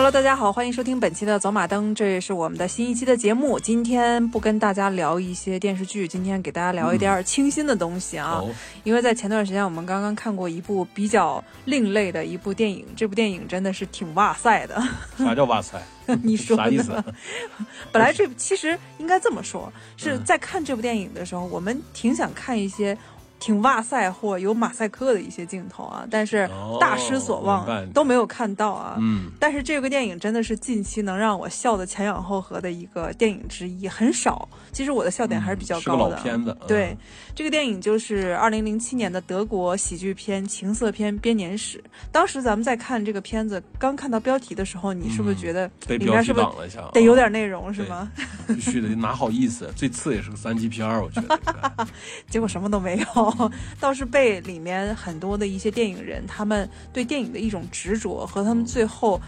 Hello，大家好，欢迎收听本期的走马灯，这也是我们的新一期的节目。今天不跟大家聊一些电视剧，今天给大家聊一点儿清新的东西啊。哦，因为在前段时间，我们刚刚看过一部比较另类的一部电影，这部电影真的是挺哇塞的。啥叫哇塞？你说啥意思？本来这其实应该这么说，是在看这部电影的时候，我们挺想看一些挺哇塞或有马赛克的一些镜头啊，但是哦大失所望，白都没有看到啊。嗯，但是这个电影真的是近期能让我笑得前仰后合的一个电影之一，很少。其实我的笑点还是比较高的。老片子。嗯对，这个电影就是二零零七年的德国喜剧片情色片编年史。当时咱们在看这个片子，刚看到标题的时候，你是不是觉得里面是不是得有点内容是吗？必须得哪好意思？最次也是个三级片儿，我觉得。结果什么都没有，倒是被里面很多的一些电影人，他们对电影的一种执着和他们最后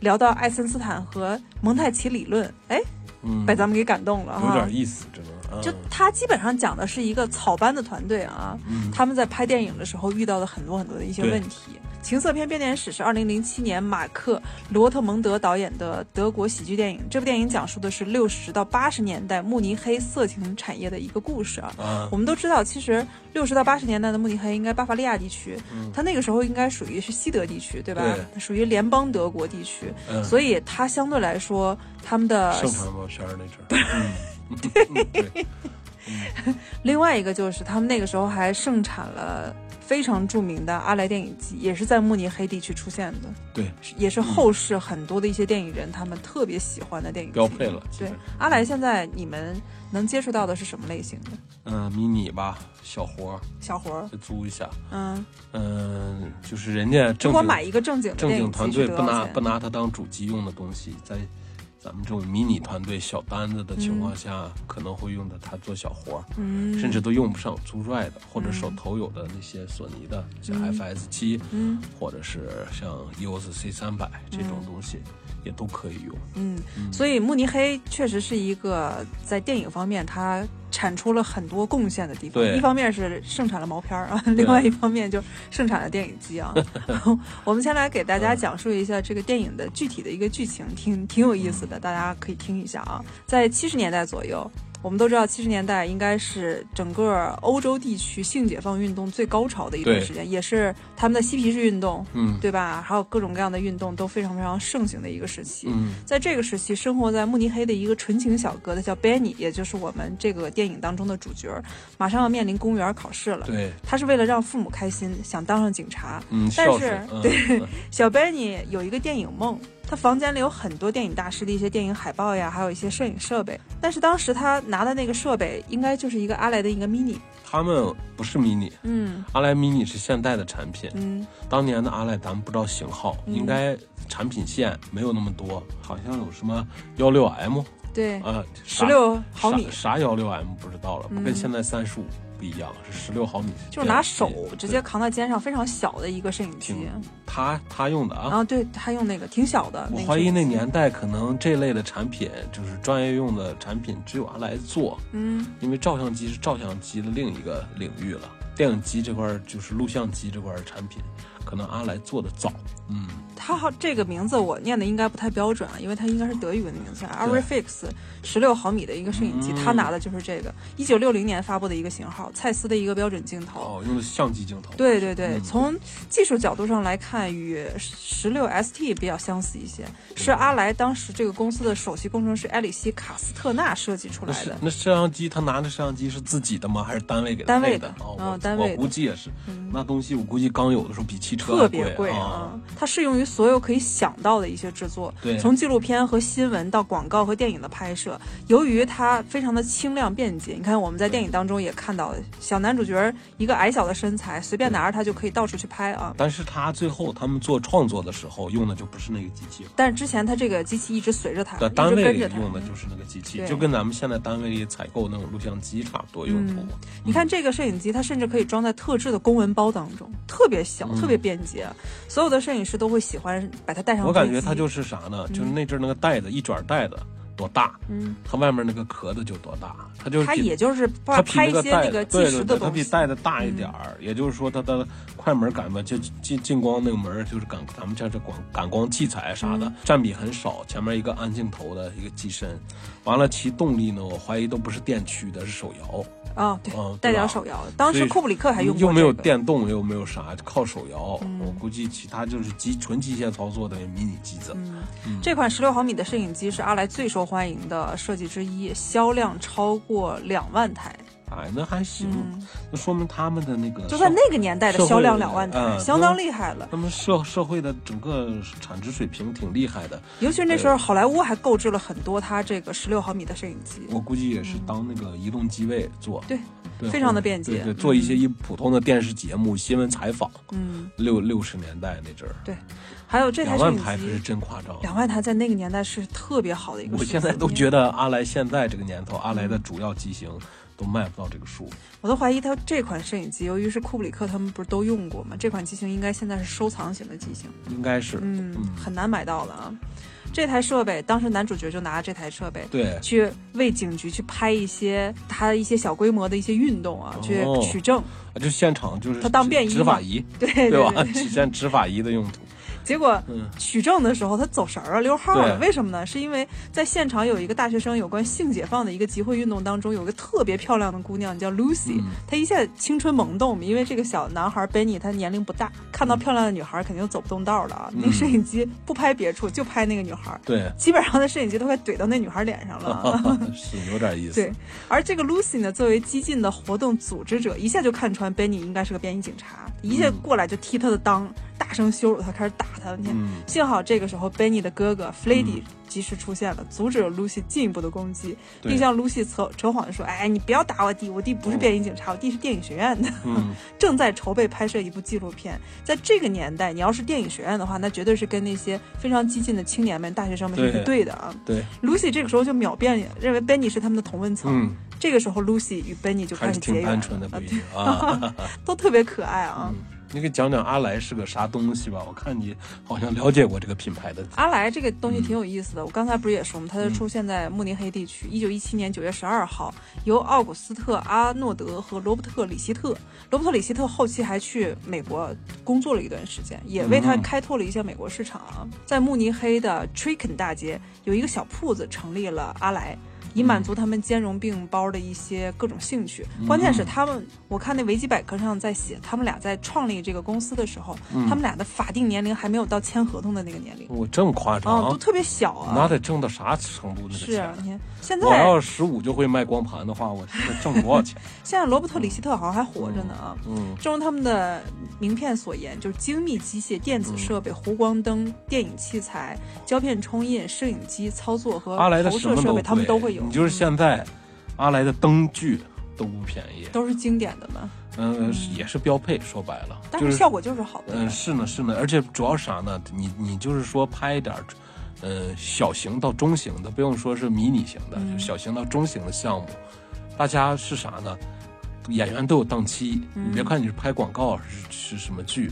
聊到爱森斯坦和蒙太奇理论，哎，嗯，被咱们给感动了。有点意思，真的。嗯就他基本上讲的是一个草班的团队啊，嗯他们在拍电影的时候遇到的很多很多的一些问题。情色片编年史是二零零七年马克罗特蒙德导演的德国喜剧电影。这部电影讲述的是六十到八十年代慕尼黑色情产业的一个故事啊。啊我，们都知道，其实六十到八十年代的慕尼黑应该巴伐利亚地区，它那个时候应该属于是西德地区，对吧？属于联邦德国地区，嗯所以它相对来说，他们的盛产毛片儿那阵儿。嗯，对，另外一个就是他们那个时候还盛产了非常著名的阿莱电影机，也是在慕尼黑地区出现的，对，也是后世很多的一些电影人他们特别喜欢的电影标配了。对，阿莱现在你们能接触到的是什么类型的？嗯，迷你吧，小活儿小活儿，就租一下。嗯，嗯，就是人家如正经果买一个正经的正经电影团队不拿不拿它当主机用的东西，在咱们这种迷你团队小单子的情况下，可能会用的它做小活儿，嗯，甚至都用不上租拽的，或者手头有的那些索尼的，像嗯。FS 七、嗯。或者是像 EOS C 三百这种东西，也都可以用。嗯，所以慕尼黑确实是一个在电影方面它产出了很多贡献的地方。对一方面是盛产了毛片儿啊，另外一方面就盛产了电影机啊。我们先来给大家讲述一下这个电影的具体的一个剧情，挺挺有意思的，大家可以听一下啊。在七十年代左右。我们都知道，七十年代应该是整个欧洲地区性解放运动最高潮的一段时间，也是他们的嬉皮士运动，嗯对吧？还有各种各样的运动都非常非常盛行的一个时期。嗯在这个时期，生活在慕尼黑的一个纯情小哥，他叫 Benny，也就是我们这个电影当中的主角，马上要面临公务员考试了。对，他是为了让父母开心，想当上警察。嗯，但是对小 Benny 有一个电影梦，他房间里有很多电影大师的一些电影海报呀，还有一些摄影设备。但是当时他拿的那个设备，应该就是一个阿莱的一个 mini。他们不是 mini，，嗯。阿莱 mini 是现代的产品，嗯。当年的阿莱咱们不知道型号，嗯。应该产品线没有那么多，好像有什么幺六 M 对，啊，十六毫米，啥啥幺六 M 不知道了，不跟现在三十五不一样，是十六毫米，就是拿手直接扛在肩上，非常小的一个摄影机。他他用的啊。啊，对他用那个挺小的。我怀疑那年代可能这类的产品就是专业用的产品，只有他来做，嗯因为照相机是照相机的另一个领域了。电影机这块儿就是录像机这块产品，可能阿莱做的早。嗯，他好这个名字我念的应该不太标准啊，因为他应该是德语文的名字啊对，Arifix 十六毫米的一个摄影机，嗯他拿的就是这个，一九六零年发布的一个型号，蔡司的一个标准镜头。哦，用的相机镜头。对对对，嗯从技术角度上来看，与十六 ST 比较相似一些，是阿莱当时这个公司的首席工程师埃里希·卡斯特纳设计出来的。那摄像机，他拿的摄像机是自己的吗？还是单位给他单位哦，单位我估计也是。那东西我估计刚有的时候比汽车特别贵啊啊！它适用于所有可以想到的一些制作，对从纪录片和新闻到广告和电影的拍摄。由于它非常的轻量便捷，你看我们在电影当中也看到，小男主角一个矮小的身材，随便拿着它就可以到处去拍啊。但是他最后他们做创作的时候用的就不是那个机器了。但是之前他这个机器一直随着他，在单位里。用的就是那个机器，对就跟咱们现在单位里采购那种录像机差不多用途嘛。你看这个摄影机，它甚至可以装在特制的公文包当中，特别小，特别便便捷，所有的摄影师都会喜欢把它带上。我感觉它就是啥呢？就是那阵那个袋子一卷袋子，多大，嗯，它外面那个壳子就多大，它就是它也就是它拍拍比那个带一些那个计对对对，它时的东西。嗯比带的大一点儿，也就是说它的快门感吧，就进进光那个门儿就是感咱们叫这光感光器材啥嗯。的、占比很少，前面一个安镜头的一个机身，完了其动力呢，我怀疑都不是电驱的，是手摇，啊，对嗯，带点手摇。的。当时库布里克还用过、这个，又没有电动，又没有啥，靠手摇。嗯。我估计其他就是机纯机械操作的迷你机子。嗯。这款十六毫米的摄影机是阿莱最受欢迎的设计之一，销量超过两万台。哎，那还行，嗯那说明他们的那个就在那个年代的销量两万台，嗯相当厉害了。他们社社会的整个产值水平挺厉害的。尤其是那时候，好莱坞还购置了很多它这个十六毫米的摄影机。我估计也是当那个移动机位做，对对，非常的便捷对对，做一些一普通的电视节目、新闻采访。嗯，六六十年代那阵儿，对。还有这台两摄影万台可是，真夸张。两万台在那个年代是特别好的一个。我现在都觉得阿莱现在这个年头，阿莱嗯的主要机型都卖不到这个数。我都怀疑它这款摄影机，由于是库布里克他们不是都用过吗？这款机型应该现在是收藏型的机型，应该是，嗯，很难买到了啊。这台设备，当时男主角就拿着这台设备，对，去为警局去拍一些他一些小规模的一些运动啊，去哦取证。就现场就是他当便衣执法仪，对对对吧？对体现执法仪的用途。结果嗯取证的时候他走神儿了，溜号了。为什么呢？是因为在现场有一个大学生有关性解放的一个集会运动当中，有个特别漂亮的姑娘叫 Lucy，、嗯她一下青春萌动，因为这个小男孩 Benny 他年龄不大，看到漂亮的女孩肯定走不动道了啊。那摄影机不拍别处，就拍那个女孩，对，基本上那摄影机都快怼到那女孩脸上了啊。是有点意思。对，而这个 Lucy 呢，作为激进的活动组织者，一下就看穿 Benny 应该是个便衣警察，一下过来就踢他的裆，大声羞辱他，开始打他。你看，嗯幸好这个时候 Benny 的哥哥 Flady 及时出现了，阻止了 Lucy 进一步的攻击，并向 Lucy 扯扯谎说：“哎，你不要打我弟，我弟不是便衣警察，我弟是电影学院的，嗯，正在筹备拍摄一部纪录片。在这个年代，你要是电影学院的话，那绝对是跟那些非常激进的青年们、大学生们是对一对的啊。对，Lucy 这个时候就秒变，认为 Benny 是他们的同温层。嗯，这个时候，Lucy 与 Benny 就开始结缘了。都特别可爱啊。你给讲讲阿莱是个啥东西吧？我看你好像了解过这个品牌的。阿莱这个东嗯西挺有意思的，我刚才不是也说吗？它是出现在慕尼黑地区，一九一七年九月十二号，由奥古斯特·阿诺德和罗伯特·里希特。罗伯特·里希特后期还去美国工作了一段时间，也为他嗯开拓了一些美国市场啊。在慕尼黑的 Tricken 大街有一个小铺子成立了阿莱。以满足他们兼容并包的一些各种兴趣，关键是他们，我看那维基百科上在写，他们俩在创立这个公司的时候，他们俩的法定年龄还没有到签合同的那个年龄，我这么夸哦，张都？特别小啊。那得挣到啥程度？那个是啊，你看现在我在要十五就会卖光盘的话，我挣多少钱？现在罗伯特·里希特好像还活着呢啊。嗯，正如他们的名片所言，就是精密机械、电子设备、弧光灯、电影器材、胶片冲印、摄影机操作和投射设备，他们都会有。你就是现在阿莱的灯具都不便宜，都是经典的嘛，嗯，也是标配。说白了，但是效果就是好的。嗯，是呢，是呢，而且主要是啥呢？你你就是说拍一点小型到中型的，不用说是迷你型的，嗯就小型到中型的项目，大家是啥呢？演员都有档期，嗯你别看你是拍广告是是什么剧，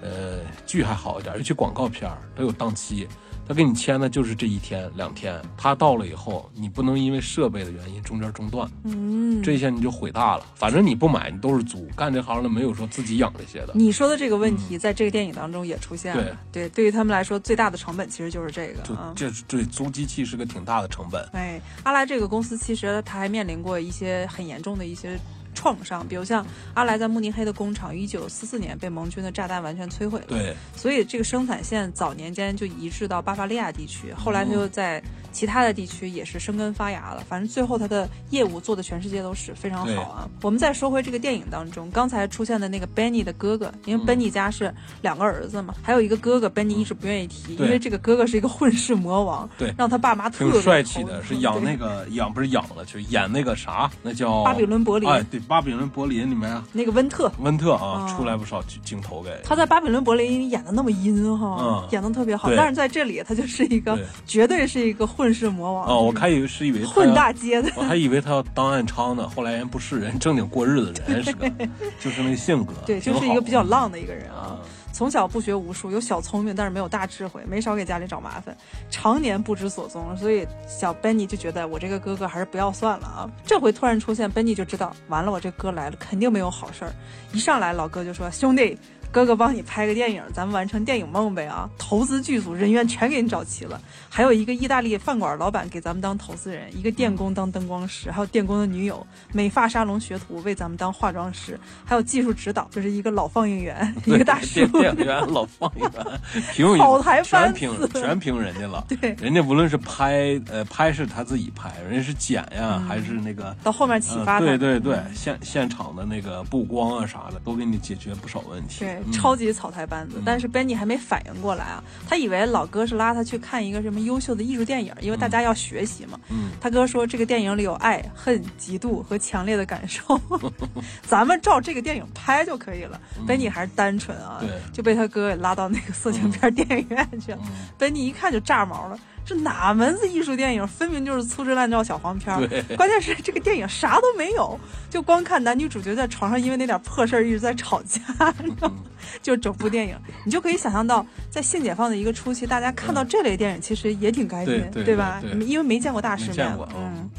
呃，剧还好一点，尤其广告片儿都有档期。他给你签的就是这一天两天，他到了以后，你不能因为设备的原因中间中断，嗯，这一下你就毁大了。反正你不买，你都是租，干这行的没有说自己养这些的。你说的这个问题，在这个电影当中也出现了。对，对于他们来说，最大的成本其实就是这个就啊。这对租机器是个挺大的成本。哎，阿拉这个公司其实他还面临过一些很严重的一些创伤，比如像阿莱在慕尼黑的工厂，一九四四年被盟军的炸弹完全摧毁了。对，所以这个生产线早年间就移至到巴伐利亚地区，后来他又在其他的地区也是生根发芽了。反正最后他的业务做的全世界都是非常好啊。我们再说回这个电影当中，刚才出现的那个 Benny 的哥哥，因为 Benny 家是两个儿子嘛，还有一个哥哥 Benny 一直不愿意提，因为这个哥哥是一个混世魔王，对。让他爸妈特帅气的，是养那个养不是养了，就演那个啥，那叫巴比伦伯林、哎，对，巴比伦柏林里面那个温特。温特啊，啊出来不少镜镜头给。他在巴比伦柏林演的那么阴哈，嗯演的特别好，但是在这里他就是一个对绝对是一个混混世魔王哦，我还以为是以为混大街的。我还以为他要当暗娼呢，后来人不是人，正经过日子的人 是个，就是那个性格，对，就是一个比较浪的一个人啊啊。。从小不学无术，有小聪明，但是没有大智慧，没少给家里找麻烦，常年不知所踪。所以小 Benny 就觉得我这个哥哥还是不要算了啊。这回突然出现，Benny 就知道完了，我这哥来了，肯定没有好事儿。一上来，老哥就说：“兄弟，哥哥帮你拍个电影，咱们完成电影梦呗啊！投资剧组，人员全给你找齐了，还有一个意大利饭馆老板给咱们当投资人，一个电工当灯光师，还有电工的女友，美发沙龙学徒为咱们当化妆师，还有技术指导，就是一个老放映员，一个大叔电。电影员老放映员，挺有全凭全凭人家了。对人家无论是拍，呃，拍是他自己拍，人家是剪呀，还是那个。到后面启呃发他，对对对，现现场的那个布光啊啥的，都给你解决不少问题。对，嗯超级草台班子。但是 Benny 还没反应过来啊，他以为老哥是拉他去看一个什么优秀的艺术电影，因为大家要学习嘛。嗯他哥说这个电影里有爱、恨、嫉妒和强烈的感受，咱们照这个电影拍就可以了。Benny 还是单纯啊，对就被他哥给拉到那个色情片电影院去了。嗯 Benny 一看就炸毛了。这哪门子艺术电影？分明就是粗制滥造小黄片儿。对关键是这个电影啥都没有，就光看男女主角在床上因为那点破事儿一直在吵架，你知道吗？就整部电影，你就可以想象到，在性解放的一个初期，大家看到这类电影其实也挺开心，对对吧？因为没见过大世面嗯嗯。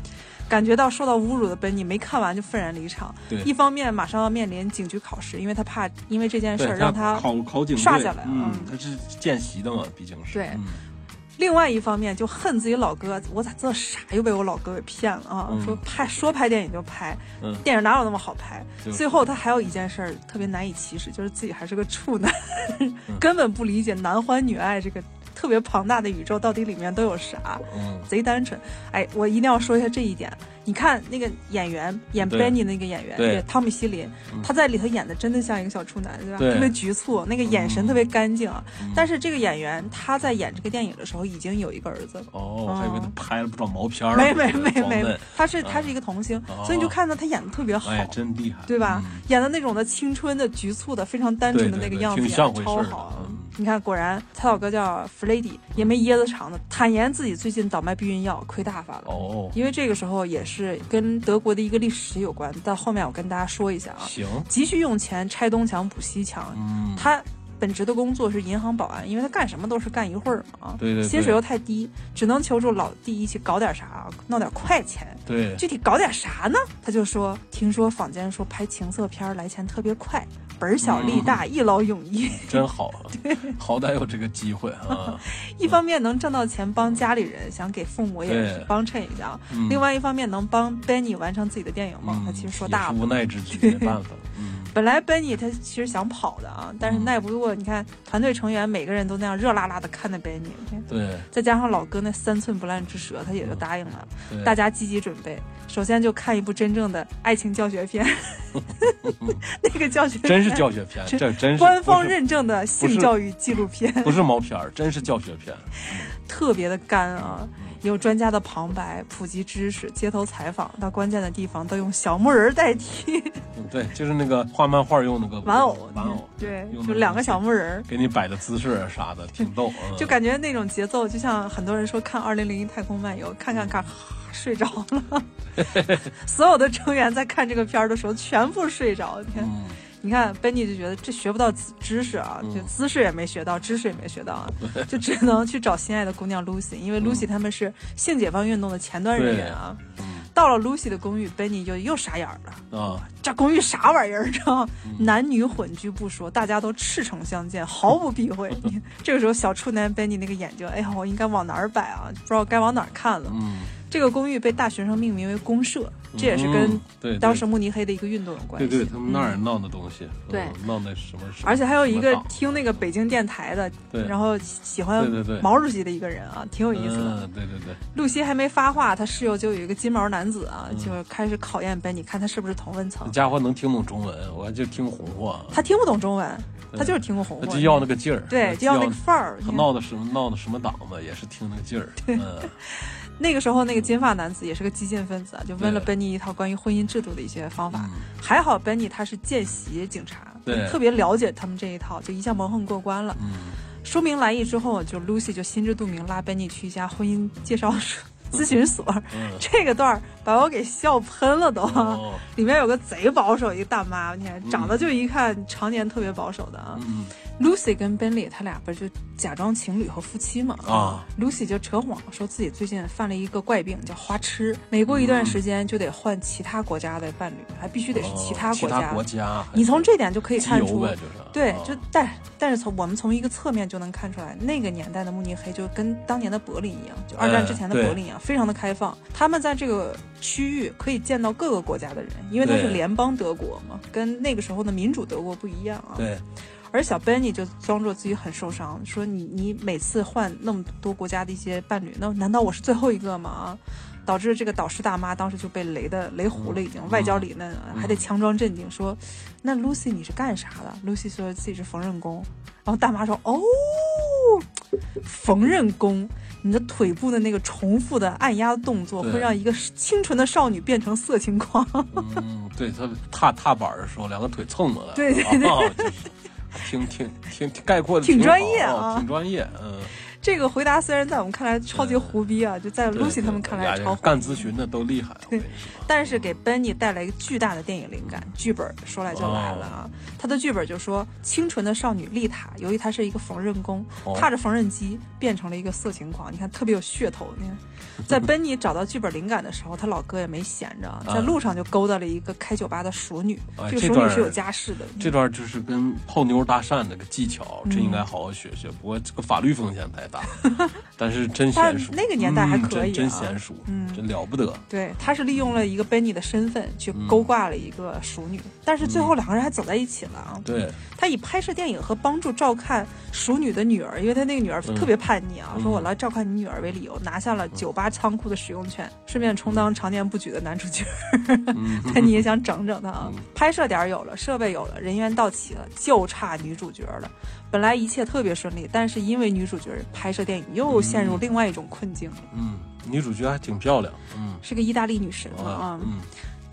感觉到受到侮辱的本你没看完就愤然离场，对一方面马上要面临警局考试，因为他怕因为这件事儿让他考考警队刷下来嗯嗯，他是见习的嘛，毕竟是。对嗯另外一方面就恨自己老哥，我咋这傻又被我老哥给骗了啊！嗯说拍说拍电影就拍，嗯电影哪有那么好拍？就是最后他还有一件事儿特别难以启齿，就是自己还是个处男，根本不理解男欢女爱这个特别庞大的宇宙到底里面都有啥，嗯，贼单纯。哎，我一定要说一下这一点。你看那个演员演 Benny 那个演员，对对汤姆希林，他在里头演的真的像一个小处男，对吧？对特别局促，那个眼神嗯特别干净但是这个演员他在演这个电影的时候已经有一个儿子了。哦，我还以为他拍了不少毛片儿。没没没没，他是他是一个童星，哦所以你就看到他演的特别好，哎，真厉害，对吧？嗯演的那种的青春的、局促的、非常单纯的那个样子，对对对挺像回事儿的超好。你看，果然他老哥叫弗雷迪，也没椰子肠子，坦言自己最近倒卖避孕药，亏大发了。哦，因为这个时候也是跟德国的一个历史有关，但后面我跟大家说一下啊，行，急需用钱拆东墙补西墙，嗯，他本职的工作是银行保安，因为他干什么都是干一会儿嘛啊，对对对薪水又太低，只能求助老弟一起搞点啥，弄点快钱。对，具体搞点啥呢？他就说，听说坊间说拍情色片儿来钱特别快，本儿小利大，一劳永逸。真好，对 好歹有这个机会啊。一方面能挣到钱帮家里人，想给父母也是帮衬一下另外一方面能帮 Benny 完成自己的电影梦。嗯他其实说大了。无奈之举，没办法。嗯，本来 Benny 他其实想跑的啊，但是嗯。耐不过，你看团队成员每个人都那样热辣辣的看着 Benny，对。再加上老哥那三寸不烂之舌，他也就答应了。对，大家积极准备，首先就看一部真正的爱情教学片，那个教学片。真是教学片，这真是官方认证的性教育纪录片，不是毛片儿，真是教学片。特别的干啊！嗯有专家的旁白、普及知识、街头采访，到关键的地方都用小木人代替嗯对，就是那个画漫画用那个玩偶，玩偶，对，就两个小木人。给你摆的姿势啊啥的，挺逗。嗯就感觉那种节奏，就像很多人说看《二零零一太空漫游》，看看看睡着了，所有的成员在看这个片儿的时候全部睡着。你看，嗯，你看，Benny 就觉得这学不到知知识啊，嗯就姿势也没学到，知识也没学到啊，就只能去找心爱的姑娘 Lucy，因为 Lucy 他们是性解放运动的前端人员啊。嗯到了 Lucy 的公寓，Benny 就又傻眼儿了。啊，这公寓啥玩意儿？知道男女混居不说，大家都赤诚相见，毫不避讳。这个时候，小处男 Benny 那个眼睛，哎呀，我应该往哪儿摆啊？不知道该往哪儿看了。嗯，这个公寓被大学生命名为公社，这也是跟当时慕尼黑的一个运动有关系。对对，他们那儿嗯闹的东西，对。嗯闹的什么什么，而且还有一个听那个北京电台的，对。然后喜欢对对对。毛主席的一个人啊，挺有意思的。嗯，对对对，露西还没发话，他室友就有一个金毛男子啊，嗯。就开始考验 Benny，看他是不是同温层。这。家伙能听懂中文，我还就听红话，他听不懂中文，他就是听过红话。他就要那个劲儿，对，就要那个范儿。他闹的什么闹的什么党嘛，也是听那个劲儿，嗯，那个时候，那个金发男子也是个激进分子啊，就问了 Benny 一套关于婚姻制度的一些方法。嗯还好 Benny 他是见习警察，对特别了解他们这一套，就一下蒙混过关了。嗯，说明来意之后，就 Lucy 就心知肚明，拉 Benny 去一家婚姻介绍 咨询所。嗯，这个段儿把我给笑喷了都。哦，里面有个贼保守一个大妈，你看长得就一看常年特别保守的啊。嗯 Lucy 跟 Benny 他俩不是就假装情侣和夫妻嘛？啊，Lucy 就扯谎说自己最近犯了一个怪病，叫花痴，每过一段时间就得换其他国家的伴侣，还必须得是其他国家。他国家，你从这点就可以看出对，啊就但但是从我们从一个侧面就能看出来，那个年代的慕尼黑就跟当年的柏林一样，就二战之前的柏林一样，非常的开放。他们在这个区域可以见到各个国家的人，因为它是联邦德国嘛，跟那个时候的民主德国不一样啊。对，而小 Benny 就装作自己很受伤，说你你每次换那么多国家的一些伴侣，那难道我是最后一个吗？啊，导致这个导师大妈当时就被雷的雷糊了，已经、外焦里嫩，还得强装镇定说，那 Lucy 你是干啥的？Lucy 说自己是缝纫工，然后大妈说哦，缝纫工。你的腿部的那个重复的按压动作，会让一个清纯的少女变成色情狂。嗯，对他踏踏板的时候，两个腿蹭过来，对对对啊就是挺挺挺挺概括的，挺好专业啊挺专业，嗯。这个回答虽然在我们看来超级胡逼啊，就在 Lucy 他们看来超干咨询的都厉害，我跟你说。但是给 Benny 带来一个巨大的电影灵感，剧本说来就来了啊！他的剧本就说，清纯的少女丽塔，由于她是一个缝纫工，哦踏着缝纫机变成了一个色情狂。你看，特别有噱头。你看，在 Benny 找到剧本灵感的时候，他老哥也没闲着，在路上就勾搭了一个开酒吧的熟女。哎这个熟女是有家室的。这段就是跟泡妞搭讪那个技巧，嗯这应该好好学学。不过这个法律风险太大，但是真但娴熟。那个年代还可以啊嗯真真娴熟，嗯真了不得。对，他是利用了一个 Benny 的身份去嗯勾挂了一个熟女，但是最后两个人还走在一起了啊。对，他以拍摄电影和帮助照看熟女的女儿，因为他那个女儿特别叛逆啊，嗯说我来照看你女儿为理由，拿下了酒吧仓库的使用权，顺便充当常年不举的男主角。嗯，但你也想整整他啊嗯？拍摄点有了，设备有了，人员到齐了，就差女主角了。本来一切特别顺利，但是因为女主角拍摄电影又陷入另外一种困境了，嗯，女主角还挺漂亮，嗯，是个意大利女神啊啊，。嗯，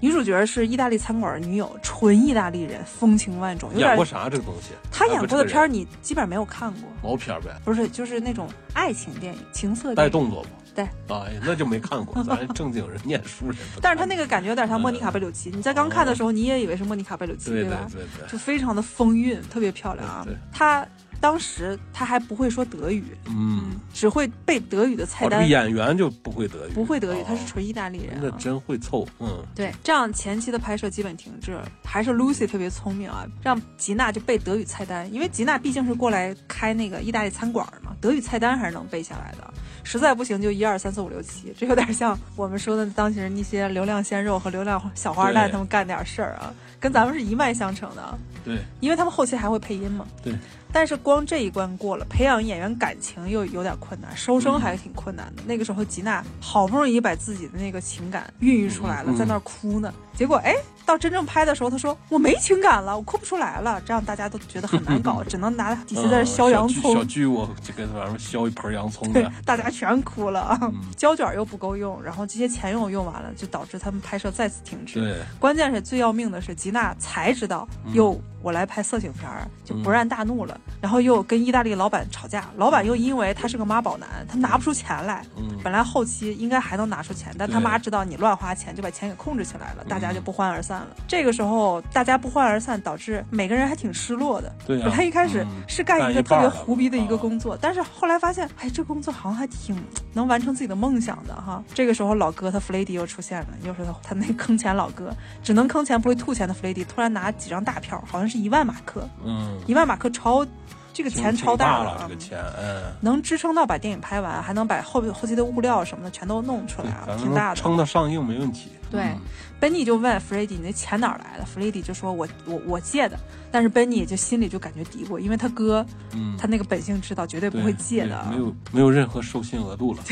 女主角是意大利餐馆的女友，纯意大利人，风情万种，有点演过啥这个东西？她演过的片儿儿你基本上没有看过。毛片儿呗，不是，就是那种爱情电影、情色。带动作不？对，哎，那就没看过，咱正经人念书人。但是他那个感觉有点像莫妮卡贝鲁奇。你在刚看的时候，你也以为是莫妮卡贝鲁奇，对对吧？对对，就非常的风韵，特别漂亮啊对对。她当时他还不会说德语，嗯，只会背德语的菜单，演员就不会德语，不会德语，他是纯意大利人那啊。真会凑，嗯，对，这样前期的拍摄基本停滞，还是 Lucy 特别聪明啊，让吉娜就背德语菜单，因为吉娜毕竟是过来开那个意大利餐馆嘛，德语菜单还是能背下来的。实在不行就一二三四五六七，这有点像我们说的当时那些流量鲜肉和流量小花旦对他们干点事儿啊，跟咱们是一脉相承的，对因为他们后期还会配音嘛。对。但是光这一关过了，培养演员感情又有点困难，收声还是挺困难的。那个时候吉娜好不容易把自己的那个情感孕育出来了，嗯在那儿哭呢。结果哎，到真正拍的时候，她说我没情感了，我哭不出来了。这样大家都觉得很难搞，只能拿底下在这削洋嗯小葱。小剧我就跟他晚上削一盆洋葱对，，大家全哭了啊！嗯 胶卷又不够用，然后这些钱又用完了，就导致他们拍摄再次停止。对，关键是最要命的是，吉娜才知道，嗯哟，我来拍色情片儿，就勃然大怒了，然后又跟意大利老板吵架，老板又因为他是个妈宝男，他拿不出钱来。嗯本来后期应该还能拿出钱，但他妈知道你乱花钱，就把钱给控制起来了，大家嗯就不欢而散了。这个时候大家不欢而散，导致每个人还挺失落的。对呀他一开始嗯是干一个特别胡逼的一个啊工作，但是后来发现，哎，这工作好像还挺能完成自己的梦想的哈。这个时候，老哥他弗雷迪又出现了，又是他他那坑钱老哥，只能坑钱不会吐钱的弗雷迪，突然拿几张大票，好像是一万马克，嗯，一万马克超，这个钱超大了啊这个钱，嗯，能支撑到把电影拍完，还能把后后期的物料什么的全都弄出来啊，挺大的。撑到上映没问题。对嗯本尼就问弗雷迪：“你那钱哪儿来的？”弗雷迪就说：“我我我借的。”但是本尼就心里就感觉嘀咕，因为他哥嗯，他那个本性知道绝对不会借的啊，没有没有任何授信额度了。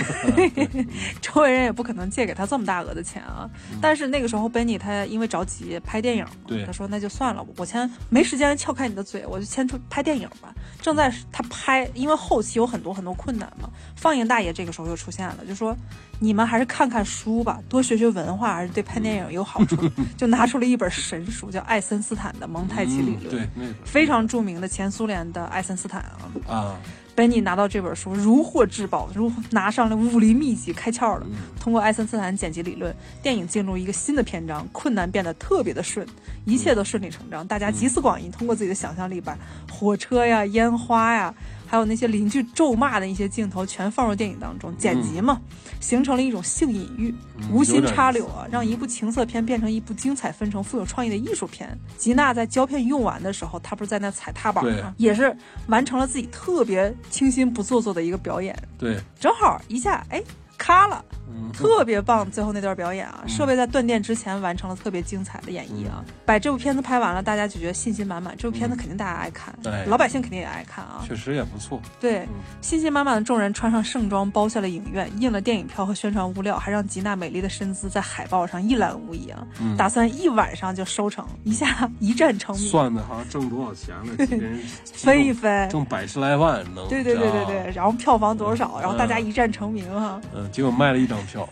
周围人也不可能借给他这么大额的钱啊。但是那个时候本尼他因为着急拍电影他说那就算了，我先没时间撬开你的嘴，我就先出拍电影吧。正在他拍，因为后期有很多很多困难嘛，放映大爷这个时候又出现了，就说你们还是看看书吧，多学学文化，还是对拍电影有好处。就拿出了一本神书，叫爱森斯坦的蒙太奇理论。嗯对那个非常著名的前苏联的爱森斯坦啊，啊，本尼拿到这本书如获至宝，如拿上了武林秘籍，开窍了。通过爱森斯坦剪辑理论，电影进入一个新的篇章，困难变得特别的顺，一切都顺理成章。大家集思广益，通过自己的想象力，把火车呀、烟花呀。还有那些邻居咒骂的一些镜头，全放入电影当中，剪辑嘛，形成了一种性隐喻，无心插柳啊，让一部情色片变成一部精彩纷呈、富有创意的艺术片。吉娜在胶片用完的时候，她不是在那踩踏板吗？也是完成了自己特别清新不做作的一个表演。对，正好一下，哎。咔了，特别棒！最后那段表演啊，设备在断电之前完成了特别精彩的演绎啊，把这部片子拍完了，大家就觉得信心满满。这部片子肯定大家爱看，对老百姓肯定也爱看啊。确实也不错。对，信心满满的众人穿上盛装，包下了影院，印了电影票和宣传物料，还让吉娜美丽的身姿在海报上一览无遗啊。打算一晚上就收成，一下一战成名。算的好像挣多少钱了？飞一飞，挣百十来万能。对对对对对，然后票房多少？然后大家一战成名哈。嗯。结果卖了一张票，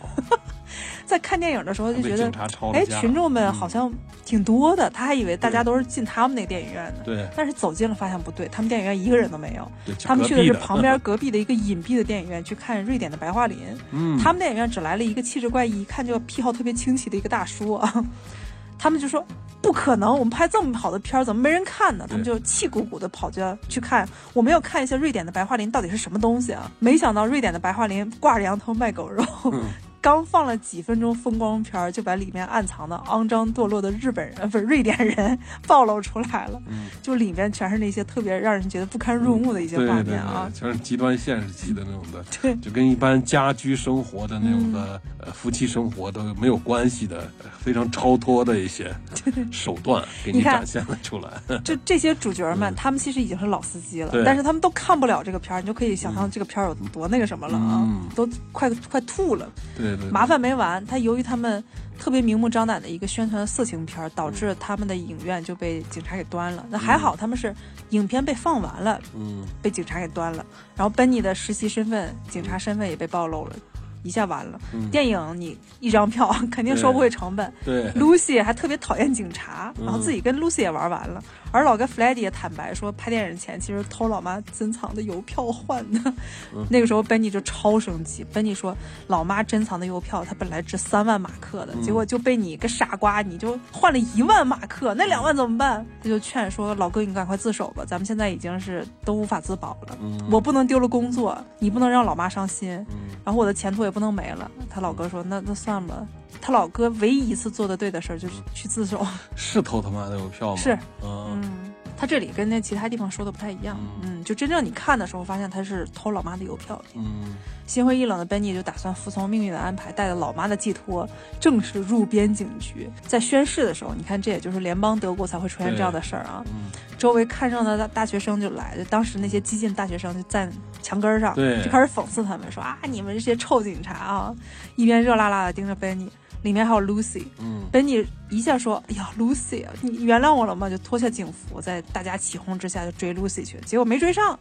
在看电影的时候就觉得，哎，群众们好像挺多的，他还以为大家都是进他们那个电影院的，对。但是走进了发现不对，他们电影院一个人都没有，他们去的是 旁边隔壁的一个隐蔽的电影院去看瑞典的白桦林。嗯，他们电影院只来了一个气质怪异、一看就癖好特别清奇的一个大叔。啊。他们就说不可能，我们拍这么好的片儿，怎么没人看呢？他们就气鼓鼓的跑着去看，我们要看一下瑞典的白桦林到底是什么东西啊！没想到瑞典的白桦林挂着羊头卖狗肉。刚放了几分钟风光片，就把里面暗藏的肮脏堕落的日本人，不是瑞典人暴露出来了。嗯，就里面全是那些特别让人觉得不堪入目的一些画面啊，全是极端现实级的那种的，对，就跟一般家居生活的那种的呃夫妻生活都没有关系的，非常超脱的一些 手段给你展现了出来。就这些主角们，他们其实已经是老司机了，但是他们都看不了这个片儿，你就可以想象这个片儿有多那个什么了啊，都快快吐了。对。麻烦没完，他由于他们特别明目张胆的一个宣传色情片，导致他们的影院就被警察给端了。那还好，他们是影片被放完了，嗯，被警察给端了。然后本尼的实习身份、警察身份也被暴露了。一下完了，电影你一张票 肯定收不回成本。对，Lucy 还特别讨厌警察，然后自己跟 Lucy 也玩完了。而老哥 e d d y 也坦白说，拍电影前其实偷老妈珍藏的邮票换的。那个时候 Benny 就超生气，Benny 说老妈珍藏的邮票，它本来值三万马克的，结果就被你个傻瓜，你就换了一万马克，那两万怎么办？他就劝说老哥，你赶快自首吧，咱们现在已经是都无法自保了，我不能丢了工作，你不能让老妈伤心，然后我的前途也。不能没了，他老哥说：“那那算了。”他老哥唯一一次做的对的事儿就是去自首。是偷他妈的邮票吗？是，嗯，他这里跟那其他地方说的不太一样。嗯，就真正你看的时候，发现他是偷老妈的邮票。嗯，心灰意冷的本尼就打算服从命运的安排，带着老妈的寄托，正式入边警局。在宣誓的时候，你看，这也就是联邦德国才会出现这样的事儿啊。周围看上的大大学生就来，就当时那些激进大学生就站墙根上，就开始讽刺他们，说啊，你们这些臭警察啊，一边热辣辣的盯着本尼。里面还有 Lucy，嗯，本尼一下说：“哎呀，Lucy，你原谅我了吗？”就脱下警服，在大家起哄之下就追 Lucy 去，结果没追上，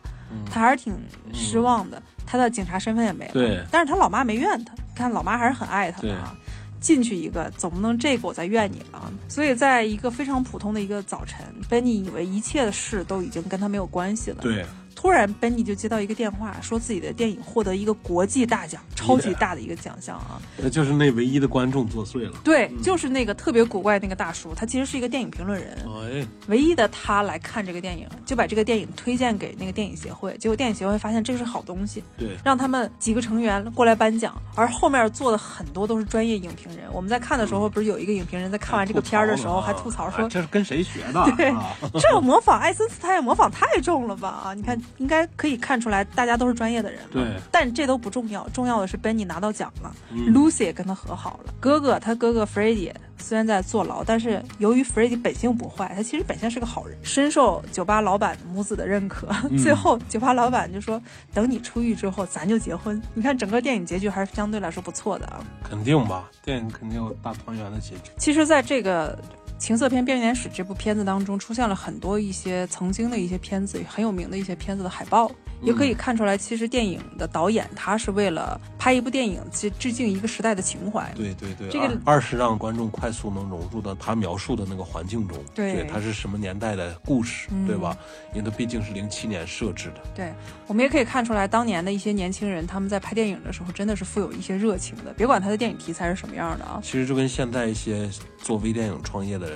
他还是挺失望的。他的警察身份也没了，对，但是他老妈没怨他，看老妈还是很爱他的啊。进去一个，总不能这个我再怨你了。所以，在一个非常普通的一个早晨，本尼以为一切的事都已经跟他没有关系了，对。突然，本尼就接到一个电话，说自己的电影获得一个国际大奖，超级大的一个奖项啊！那就是那唯一的观众作祟了。对，就是那个特别古怪那个大叔，他其实是一个电影评论人。哎，唯一的他来看这个电影，就把这个电影推荐给那个电影协会。结果电影协会发现这是好东西，对，让他们几个成员过来颁奖。而后面做的很多都是专业影评人。我们在看的时候，不是有一个影评人在看完这个片儿的时候还吐槽说：“这是跟谁学的？对，这模仿艾森斯坦也模仿太重了吧？啊，你看，应该可以看。”出来，大家都是专业的人。对，但这都不重要，重要的是 Benny 拿到奖了，Lucy 也跟他和好了。哥哥，他哥哥 Freddie 虽然在坐牢，但是由于 Freddie 本性不坏，他其实本性是个好人，深受酒吧老板母子的认可。最后，酒吧老板就说：“等你出狱之后，咱就结婚。”你看，整个电影结局还是相对来说不错的啊。肯定吧，电影肯定有大团圆的结局。其实，在这个。情色片编年史》这部片子当中出现了很多一些曾经的一些片子很有名的一些片子的海报。也可以看出来，其实电影的导演他是为了拍一部电影，去致敬一个时代的情怀。对对对，这个二是让观众快速能融入到他描述的那个环境中。对，他是什么年代的故事，对吧？因为他毕竟是零七年设置的。对，我们也可以看出来，当年的一些年轻人，他们在拍电影的时候，真的是富有一些热情的。别管他的电影题材是什么样的啊，其实就跟现在一些做微电影创业的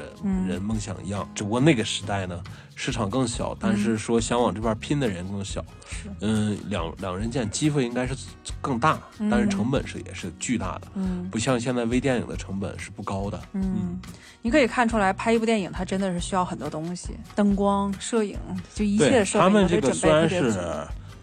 人梦想一样，只不过那个时代呢。市场更小，但是说想往这边拼的人更小。是，嗯，两两人间机会应该是更大，但是成本是也是巨大的。嗯，不像现在微电影的成本是不高的。嗯，你可以看出来，拍一部电影它真的是需要很多东西，灯光、摄影，就一切设备都得准备特别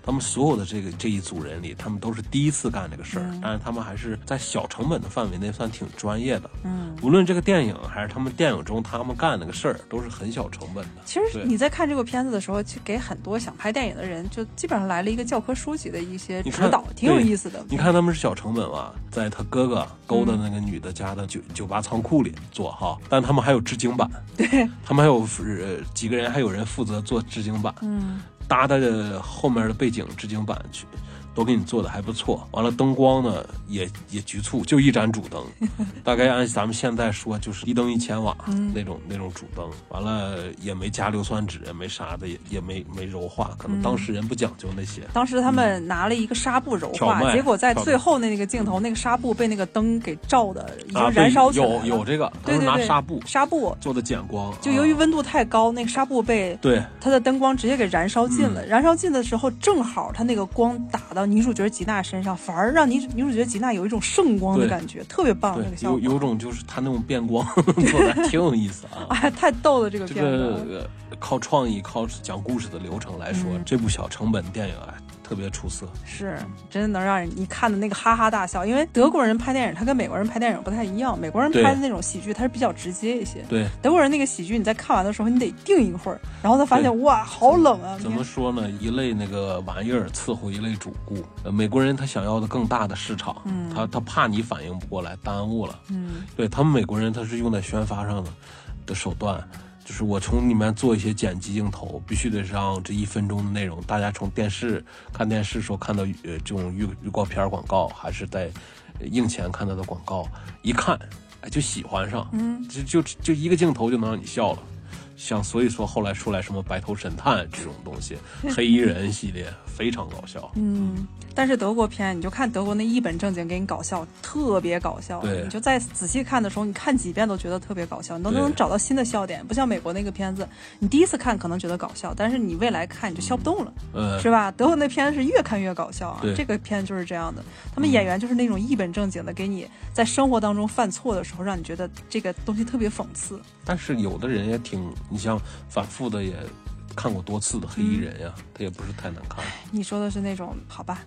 他们所有的这个这一组人里，他们都是第一次干这个事儿，但是他们还是在小成本的范围内算挺专业的。嗯，无论这个电影还是他们电影中他们干那个事儿，都是很小成本的。其实你在看这个片子的时候，去给很多想拍电影的人，就基本上来了一个教科书级的一些指导，挺有意思的。你看他们是小成本嘛，在他哥哥勾的那个女的家的酒酒吧仓库里做哈，但他们还有致敬版，对他们还有呃几个人，还有人负责做致敬版。嗯。搭的后面的背景置景板去。都给你做的还不错，完了灯光呢也也局促，就一盏主灯，大概按咱们现在说就是一灯一千瓦那种那种主灯，完了也没加硫酸纸，也没啥的，也也没没柔化，可能当时人不讲究那些。当时他们拿了一个纱布柔化，结果在最后的那个镜头，那个纱布被那个灯给照的已经燃烧起来了。有有这个，对对对，拿纱布纱布做的减光，就由于温度太高，那个纱布被对。它的灯光直接给燃烧尽了。燃烧尽的时候，正好它那个光打到女主角吉娜。身上反而让女女主角吉娜有一种圣光的感觉，特别棒。那个效果有有种就是她那种变光 做的挺有意思啊！哎，太逗了这个片子。这个靠创意、靠讲故事的流程来说，这部小成本电影啊。特别出色，是真的能让人一看的那个哈哈大笑。因为德国人拍电影，他跟美国人拍电影不太一样。美国人拍的那种喜剧，他是比较直接一些。对，德国人那个喜剧，你在看完的时候，你得定一会儿，然后才发现哇，好冷啊！怎么说呢？一类那个玩意儿伺候一类主顾。呃，美国人他想要的更大的市场，他他怕你反应不过来，耽误了。嗯，对他们美国人他是用在宣发上的的手段。就是我从里面做一些剪辑镜头，必须得让这一分钟的内容，大家从电视看电视时候看到呃这种预预告片广告，还是在映前看到的广告，一看哎就喜欢上，嗯，就就就一个镜头就能让你笑了。像所以说后来出来什么白头神探这种东西，黑衣人系列非常搞笑。嗯，但是德国片你就看德国那一本正经给你搞笑，特别搞笑。对，你就再仔细看的时候，你看几遍都觉得特别搞笑，你都能找到新的笑点。不像美国那个片子，你第一次看可能觉得搞笑，但是你未来看你就笑不动了，嗯，是吧？德国那片是越看越搞笑啊。对，这个片就是这样的，他们演员就是那种一本正经的，给你在生活当中犯错的时候，让你觉得这个东西特别讽刺。但是有的人也挺，你像反复的也看过多次的黑衣人呀，他也不是太难看。你说的是那种好吧？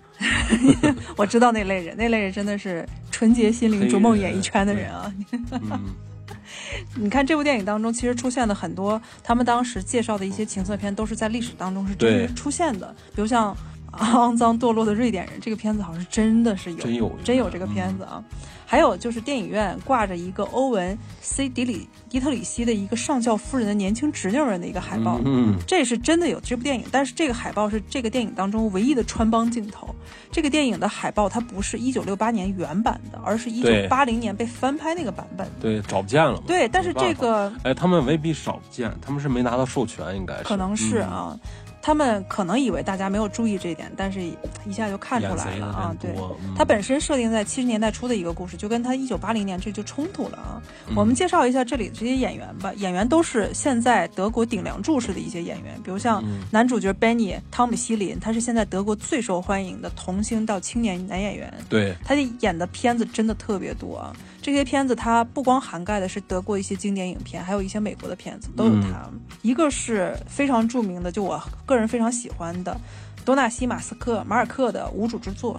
我知道那类人，那类人真的是纯洁心灵、逐梦演艺圈的人啊。你看这部电影当中，其实出现了很多他们当时介绍的一些情色片，都是在历史当中是真出现的，比如像《肮脏堕落的瑞典人》这个片子，好像是真的是有，真有，真有这个片子啊。还有就是电影院挂着一个欧文 ·C· 迪里迪特里希的一个上校夫人的年轻侄女人的一个海报，嗯，这是真的有这部电影，但是这个海报是这个电影当中唯一的穿帮镜头。这个电影的海报它不是一九六八年原版的，而是一九八零年被翻拍那个版本。对，找不见了。对，但是这个，哎，他们未必少不见，他们是没拿到授权，应该是。可能是啊。他们可能以为大家没有注意这一点，但是一下就看出来了啊！对，它本身设定在七十年代初的一个故事，就跟他一九八零年这就冲突了啊！我们介绍一下这里的这些演员吧，演员都是现在德国顶梁柱式的一些演员，比如像男主角 Benny 汤姆希林，他是现在德国最受欢迎的童星到青年男演员，对，他演的片子真的特别多啊！这些片子它不光涵盖的是德国一些经典影片，还有一些美国的片子都有它。一个是非常著名的，就我个人非常喜欢的多纳西马斯克马尔克的无主之作，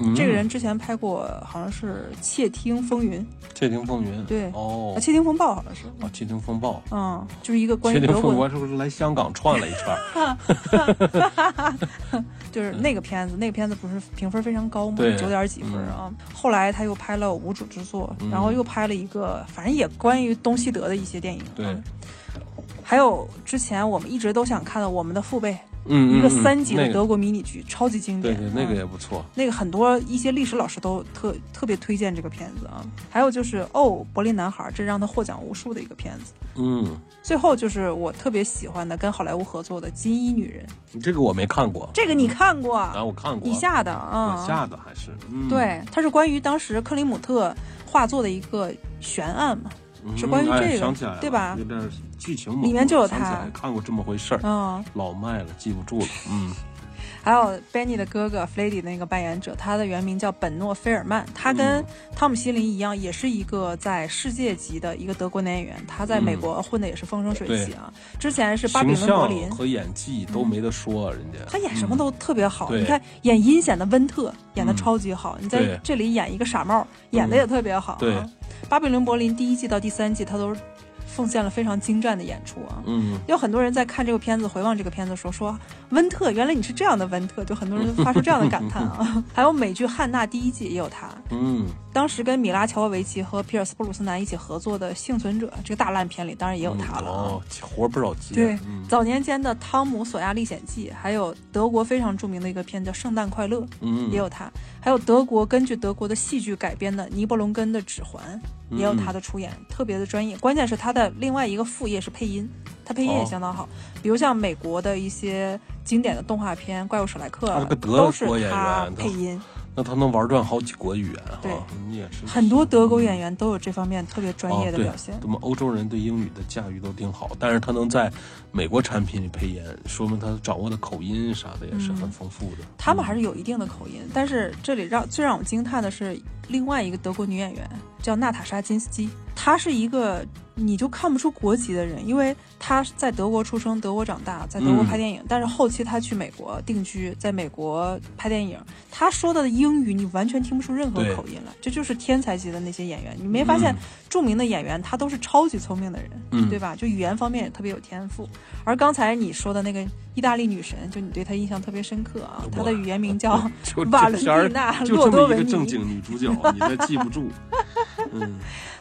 嗯。这个人之前拍过好像是《窃听风云》窃听风云，对。哦。啊，《窃听风暴》好像是，哦，窃听风暴，嗯，就是一个关窃听于德国风暴是不是来香港串了一圈儿？就是那个片子，那个片子不是评分非常高吗？对。九点几分啊。后来他又拍了《无主之作》，嗯。然后又拍了一个，反正也关于东西德的一些电影。对。嗯还有之前我们一直都想看的《我们的父辈》，嗯，一个嗯三集的德国迷你剧，超级经典。对对，那个嗯也不错。那个很多一些历史老师都特特别推荐这个片子啊。还有就是哦，柏林男孩，这让他获奖无数的一个片子。嗯，最后就是我特别喜欢的跟好莱坞合作的《金衣女人》，这个我没看过，这个你看过？啊，我看过。以下的啊，以下的还是嗯，对，它是关于当时克里姆特画作的一个悬案嘛，嗯，是关于哎这个对吧？有点剧情里面就有他。看过这么回事儿，嗯，老迈了，记不住了。嗯，还有 Benny 的哥哥 Freddy 那个扮演者，他的原名叫本诺·菲尔曼，他跟嗯。汤姆·希林一样，也是一个在世界级的一个德国男演员，他在美国混的也是风生水起啊。之前是巴比伦柏林。和演技都没得说，人家。他演什么都特别好，对。你看演阴险的温特演的嗯。超级好，你在这里演一个傻帽，演的也特别好、啊。对巴比伦柏林第一季到第三季，他都奉献了非常精湛的演出啊。嗯，有很多人在看这个片子、回望这个片子的时候说：“温特，原来你是这样的温特。”就很多人发出这样的感叹啊。还有美剧《汉娜》第一季也有他，嗯当时跟米拉乔沃维奇和皮尔斯布鲁斯南一起合作的《幸存者》这个大烂片里，当然也有他了啊。哦，活儿不少接。对，嗯早年间的《汤姆·索亚历险记》，还有德国非常著名的一个片叫《圣诞快乐》，嗯，也有他。还有德国根据德国的戏剧改编的《尼伯龙根的指环》，也有他的出演，特别的专业。关键是他的另外一个副业是配音，他配音也哦相当好。比如像美国的一些经典的动画片《怪物史莱克都是国演他员配音。那他能玩转好几国语言哈，对你也是很多德国演员都有这方面特别专业的哦、表现。对，我们欧洲人对英语的驾驭都挺好，但是他能在美国产品里配音，说明他掌握的口音啥的也是很丰富的。嗯他们还是有一定的口音，但是这里让最让我惊叹的是另外一个德国女演员叫娜塔莎金斯基，她是一个你就看不出国籍的人，因为她在德国出生，德国长大，在德国嗯拍电影，但是后期她去美国定居，在美国拍电影，她说的英语你完全听不出任何口音来，这就是天才级的那些演员。你没发现嗯著名的演员他都是超级聪明的人，嗯对吧？就语言方面也特别有天赋。而刚才你说的那个意大利女神，就你对她印象特别深刻啊，她的语言名叫 瓦伦蒂娜·就洛这么一个正多维尼。经女主角，你再记不住。嗯，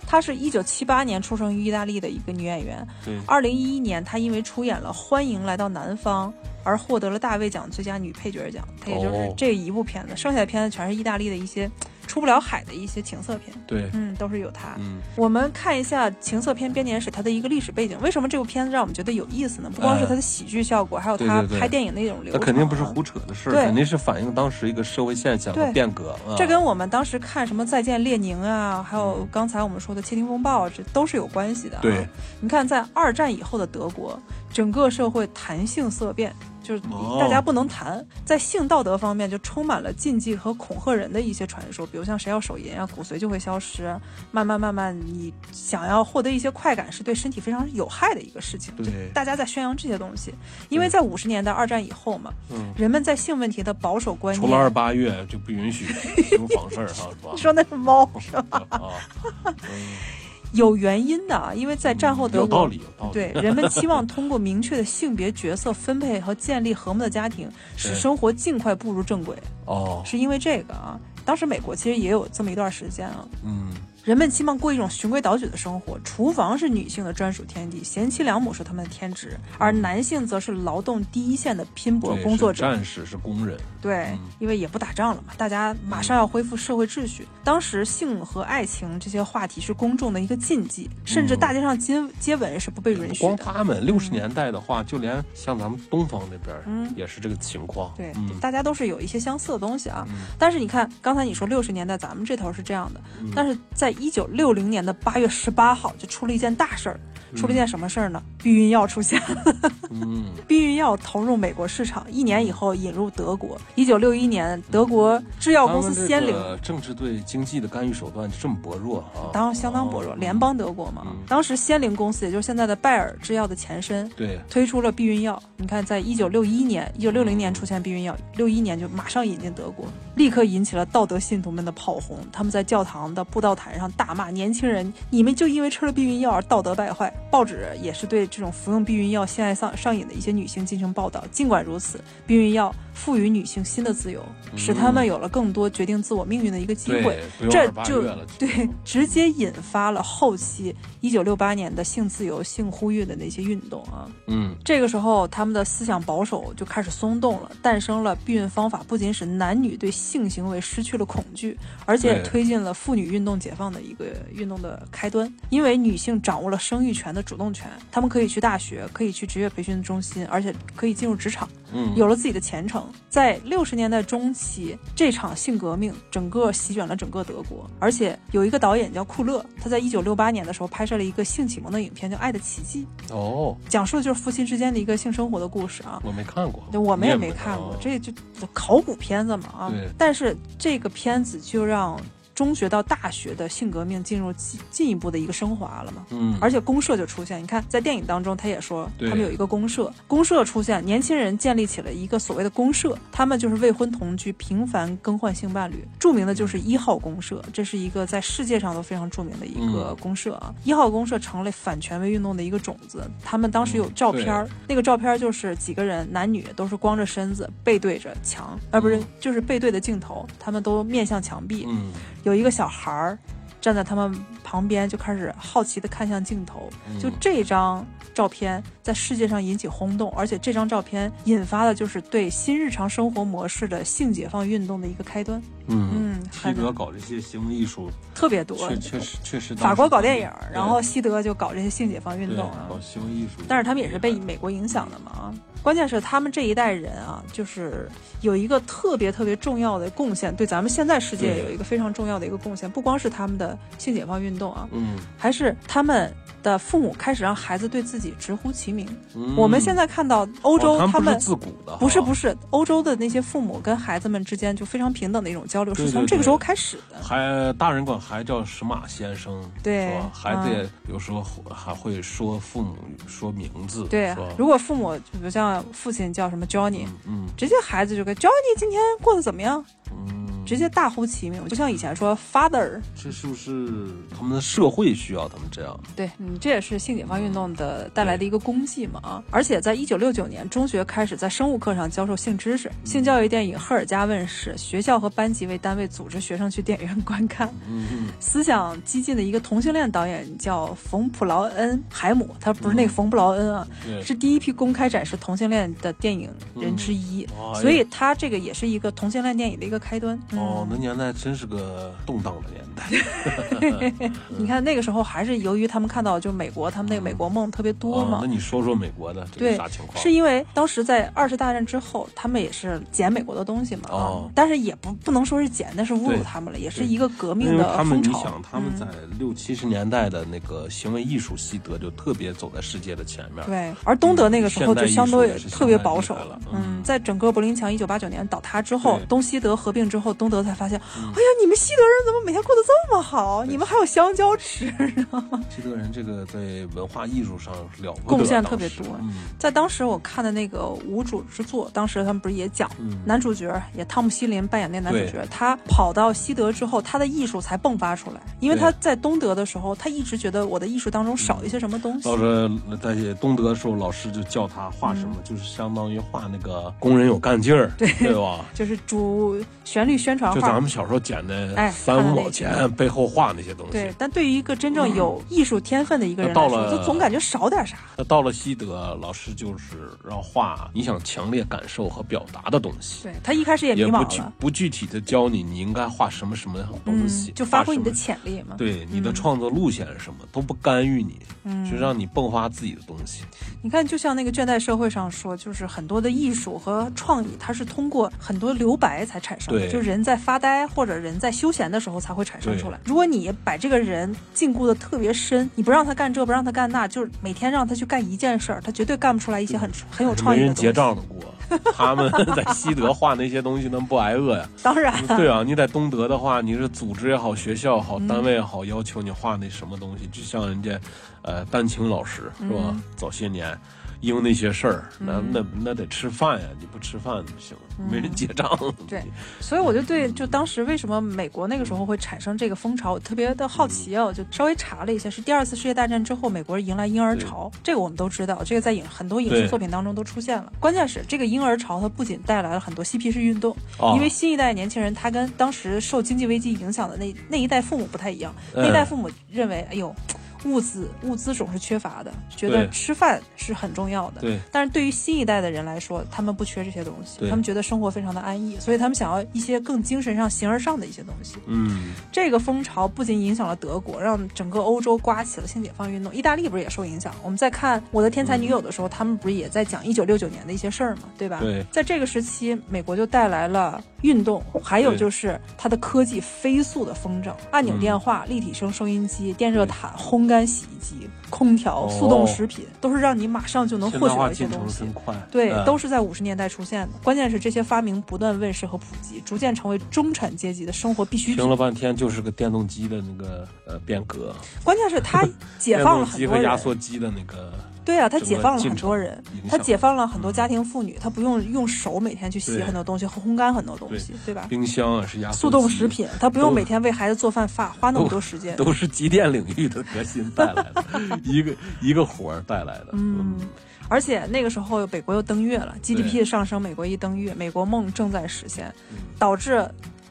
她是一九七八年出生于意大利的一个女演员。对，二零一一年，她因为出演了《欢迎来到南方》而获得了大卫奖最佳女配角奖。她也就是哦这一部片子，剩下的片子全是意大利的一些出不了海的一些情色片。对，嗯，都是有它。嗯，我们看一下情色片编年史它的一个历史背景。为什么这部片子让我们觉得有意思呢？不光是它的喜剧效果，还有它拍电影那种流程啊。那肯定不是胡扯的事儿，肯定是反映当时一个社会现象和变革。啊、这跟我们当时看什么《再见列宁》啊，还有刚才我们说的《窃听风暴》，这都是有关系的、啊。对，你看在二战以后的德国，整个社会谈性色变，就是哦大家不能谈，在性道德方面就充满了禁忌和恐吓人的一些传说，比如像谁要手淫啊，骨髓就会消失，慢慢慢慢，你想要获得一些快感是对身体非常有害的一个事情。对就大家在宣扬这些东西，因为在五十年代二战以后嘛，嗯，人们在性问题的保守观念除了二念。八月就不允许行房事儿哈，是吧？说那是猫是吧？啊，嗯有原因的啊，因为在战后德国，有道理，有道理。对人们期望通过明确的性别角色分配和建立和睦的家庭，使生活尽快步入正轨，哦，是因为这个啊。当时美国其实也有这么一段时间啊，嗯，人们期望过一种循规蹈矩的生活，厨房是女性的专属天地，贤妻良母是他们的天职，而男性则是劳动第一线的拼搏工作者。战士是工人，对嗯，因为也不打仗了嘛，大家马上要恢复社会秩序。当时性和爱情这些话题是公众的一个禁忌，甚至大街上接接吻是不被允许的。光他们六十年代的话，就连像咱们东方那边也是这个情况。对，嗯大家都是有一些相似的东西啊。嗯但是你看，刚才你说六十年代咱们这头是这样的，嗯但是在一九六零年的八月十八号就出了一件大事儿，出了件什么事儿呢？避孕药出现了。嗯，避孕药投入美国市场，一年以后引入德国。一九六一年，德国制药公司先领。政治对经济的干预手段这么薄弱啊？当相当薄弱，联邦德国嘛。嗯当时先灵公司，也就是现在的拜耳制药的前身，对，推出了避孕药。你看，在一九六一年、一九六零年出现避孕药，六一年就马上引进德国，立刻引起了道德信徒们的炮轰。他们在教堂的布道坛上大骂年轻人：“你们就因为吃了避孕药而道德败坏。”报纸也是对这种服用避孕药性爱上上瘾的一些女性进行报道。尽管如此，避孕药赋予女性新的自由，使他们有了更多决定自我命运的一个机会。这就对直接引发了后期一九六八年的性自由、性呼吁的那些运动啊。嗯，这个时候他们的思想保守就开始松动了，诞生了避孕方法，不仅使男女对性行为失去了恐惧，而且推进了妇女运动解放的一个运动的开端。因为女性掌握了生育权的主动权，她们可以去大学，可以去职业培训中心，而且可以进入职场，嗯，有了自己的前程。在六十年代中期，这场性革命整个席卷了整个德国，而且有一个导演叫库勒，他在一九六八年的时候拍摄了一个性启蒙的影片，叫《爱的奇迹》，哦，讲述的就是夫妻之间的一个性生活的故事啊。我没看过，我们也没看过，这就考古片子嘛啊。对。但是这个片子就让。中学到大学的性革命进入进进一步的一个升华了嘛？嗯，而且公社就出现。你看，在电影当中，他也说他们有一个公社，公社出现，年轻人建立起了一个所谓的公社，他们就是未婚同居，频繁更换性伴侣。著名的就是一号公社，这是一个在世界上都非常著名的一个公社啊。一号公社成了反权威运动的一个种子。他们当时有照片儿，那个照片就是几个人，男女都是光着身子，背对着墙，而不是就是背对的镜头，他们都面向墙壁。嗯。有一个小孩儿站在他们旁边，就开始好奇地看向镜头。就这张照片在世界上引起轰动，而且这张照片引发的就是对新日常生活模式的性解放运动的一个开端。嗯嗯，西德搞这些行为艺术特别多，确确实确实。法国搞电影，然后西德就搞这些性解放运动啊，搞行为艺术。但是他们也是被美国影响的嘛啊。关键是他们这一代人啊，就是有一个特别特别重要的贡献，对咱们现在世界有一个非常重要的一个贡献，不光是他们的性解放运动啊，嗯，还是他们的父母开始让孩子对自己直呼其名。嗯、我们现在看到欧洲，他们自古的不是不是欧洲的那些父母跟孩子们之间就非常平等的一种交流，是从这个时候开始的。还大人管孩子叫什马先生，对，孩子也有时候还会说父母说名字，对，如果父母比如像父亲叫什么 Johnny，嗯，直接孩子就跟 Johnny 今天过得怎么样？嗯，直接大呼其名，就像以前说 Father。这是不是他们的社会需要他们这样？对，嗯，这也是性解放运动的带来的一个功绩嘛啊！而且在一九六九年，中学开始在生物课上教授性知识，性教育电影《赫尔加》问世，学校和班级为单位组织学生去电影院观看。嗯嗯。思想激进的一个同性恋导演叫冯普劳恩海姆，他不是那个冯布劳恩啊，是第一批公开展示同性恋的电影人之一，所以他这个也是一个同性恋电影的一个开端。哦，那年代真是个动荡的年代。你看那个时候还是由于他们看到就美国他们那个美国梦特别多嘛。那你说说美国的这个啥情况？是因为当时在二次大战之后，他们也是捡美国的东西嘛。哦。但是也不不能说是捡，那是侮辱他们了，也是一个革命的风潮。你想他们在六七十年代的那个行为艺术，西德就特别走在世界的前面。对，而东德那个时候就相对特别保守了。嗯，在整个柏林墙一九八九年倒塌之后，东西德合并之后，东德才发现，哎呀，你们西德人怎么每天过得这么好？你们还有香蕉吃呢。西德人这个在文化艺术上了贡献特别多。在当时我看的那个无主之作，当时他们不是也讲，男主角也汤姆希林扮演那男主角，他跑到西德之后，他的艺术才迸发出来。因为他在东德的时候，他一直觉得我的艺术当中少一些什么东西。到这在东德的时候，老师就教他画什么，就是相当于画那个工人有干劲儿，对对吧？就是主旋律宣传画，就咱们小时候捡的哎三五毛钱背后画那些东西。对，但对于一个真正有艺术天分的一个人来说，就总感觉少点啥。那到了西德，老师就是让画你想强烈感受和表达的东西。对他一开始也迷茫了，不具体的教你你应该画什么什么东西，就发挥你的潜力嘛。对，你的创作路线是什么，都不干预你，就让你迸发自己的东西。你看，就像那个倦怠社会上说，就是很多的艺术和创意，它是通过很多留白才产生的。就人在发呆或者人在休闲的时候才会产生出来。如果你把这个人禁锢的特别深，你不让他干这，不让他干那，就是每天让他去干一件事儿，他绝对干不出来一些很很有创意的东西。结账的锅。他们 在西德画那些东西，能不挨饿呀？当然。对啊，你在东德的话，你是组织也好，学校也好，单位也好，要求你画那什么东西，就像人家，呃，丹青老师是吧？早些年。因为那些事儿，那那那得吃饭呀！你不吃饭不行，没人结账。对，所以我就对，就当时为什么美国那个时候会产生这个风潮，我特别的好奇啊！我就稍微查了一下，是第二次世界大战之后，美国人迎来婴儿潮。这个我们都知道，这个在影很多影视作品当中都出现了。关键是这个婴儿潮，它不仅带来了很多嬉皮士运动，因为新一代年轻人他跟当时受经济危机影响的那那一代父母不太一样，那一代父母认为，哎呦。物资物资总是缺乏的，觉得吃饭是很重要的。对，但是对于新一代的人来说，他们不缺这些东西，他们觉得生活非常的安逸，所以他们想要一些更精神上、形而上的一些东西。嗯，这个风潮不仅影响了德国，让整个欧洲刮起了性解放运动。意大利不是也受影响？我们在看《我的天才女友》的时候，他们不是也在讲一九六九年的一些事儿嘛，对吧？对，在这个时期，美国就带来了运动，还有就是它的科技飞速的风筝，按钮电话、立体声收音机、电热毯、烘干洗衣机。空调、速冻食品都是让你马上就能获取的一些东西，对，都是在五十年代出现的。关键是这些发明不断问世和普及，逐渐成为中产阶级的生活必需品。听了半天就是个电动机的那个呃变革，关键是它解放了很多人。压缩机的那个。对啊，他解放了很多人，他解放了很多家庭妇女，她不用用手每天去洗很多东西和烘干很多东西，对吧？冰箱啊是压速冻食品，她不用每天为孩子做饭发花那么多时间，都是机电领域的革新带来的，一个一个活儿带来的。嗯，而且那个时候美国又登月了，GDP 的上升，美国一登月，美国梦正在实现，导致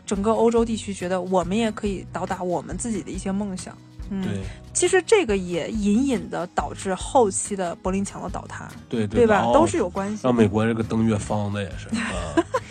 整个欧洲地区觉得我们也可以到达我们自己的一些梦想。对，其实这个也隐隐的导致后期的柏林墙的倒塌，对对吧？都是有关系。让美国这个登月方的也是，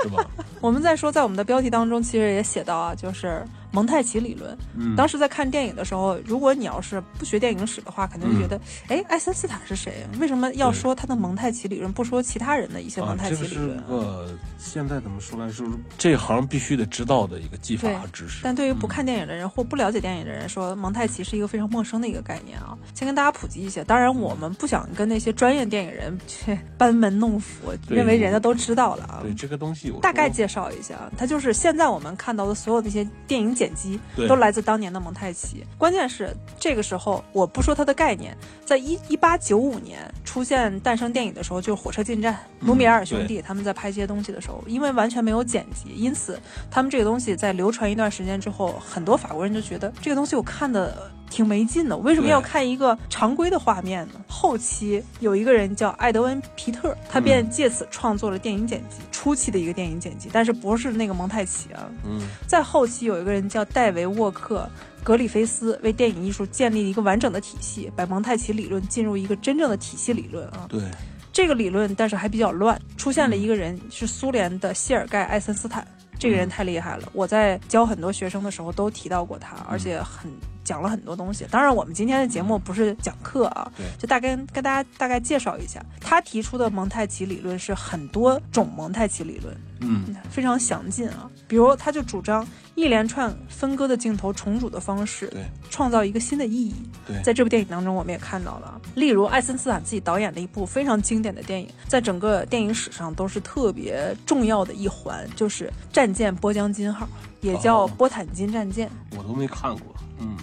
是吧？我们在说，在我们的标题当中，其实也写到啊，就是。蒙太奇理论，当时在看电影的时候，如果你要是不学电影史的话，肯定觉得，哎，爱森斯坦是谁？为什么要说他的蒙太奇理论，不说其他人的一些蒙太奇理论？这个现在怎么说来说，这行必须得知道的一个技法和知识。但对于不看电影的人或不了解电影的人说，蒙太奇是一个非常陌生的一个概念啊。先跟大家普及一下，当然我们不想跟那些专业电影人去班门弄斧，认为人家都知道了啊。对这个东西，大概介绍一下，它就是现在我们看到的所有那些电影剪辑都来自当年的蒙太奇。关键是这个时候，我不说它的概念，在一一八九五年出现诞生电影的时候，就是《火车进站》，卢米埃尔兄弟他们在拍这些东西的时候，因为完全没有剪辑，因此他们这个东西在流传一段时间之后，很多法国人就觉得这个东西我看的。挺没劲的，我为什么要看一个常规的画面呢？后期有一个人叫艾德温·皮特，他便借此创作了电影剪辑，初期的一个电影剪辑，但是不是那个蒙太奇啊。嗯，在后期有一个人叫戴维·沃克·格里菲斯，为电影艺术建立了一个完整的体系，把蒙太奇理论进入一个真正的体系理论啊。对，这个理论但是还比较乱，出现了一个人是苏联的谢尔盖·艾森斯坦，这个人太厉害了，我在教很多学生的时候都提到过他，而且很。讲了很多东西，当然我们今天的节目不是讲课啊，就大概跟大家大概介绍一下，他提出的蒙太奇理论是很多种蒙太奇理论，嗯，非常详尽啊。比如他就主张一连串分割的镜头重组的方式，对，创造一个新的意义。对，在这部电影当中我们也看到了，例如爱森斯坦自己导演的一部非常经典的电影，在整个电影史上都是特别重要的一环，就是战舰波江金号，也叫波坦金战舰。我都没看过。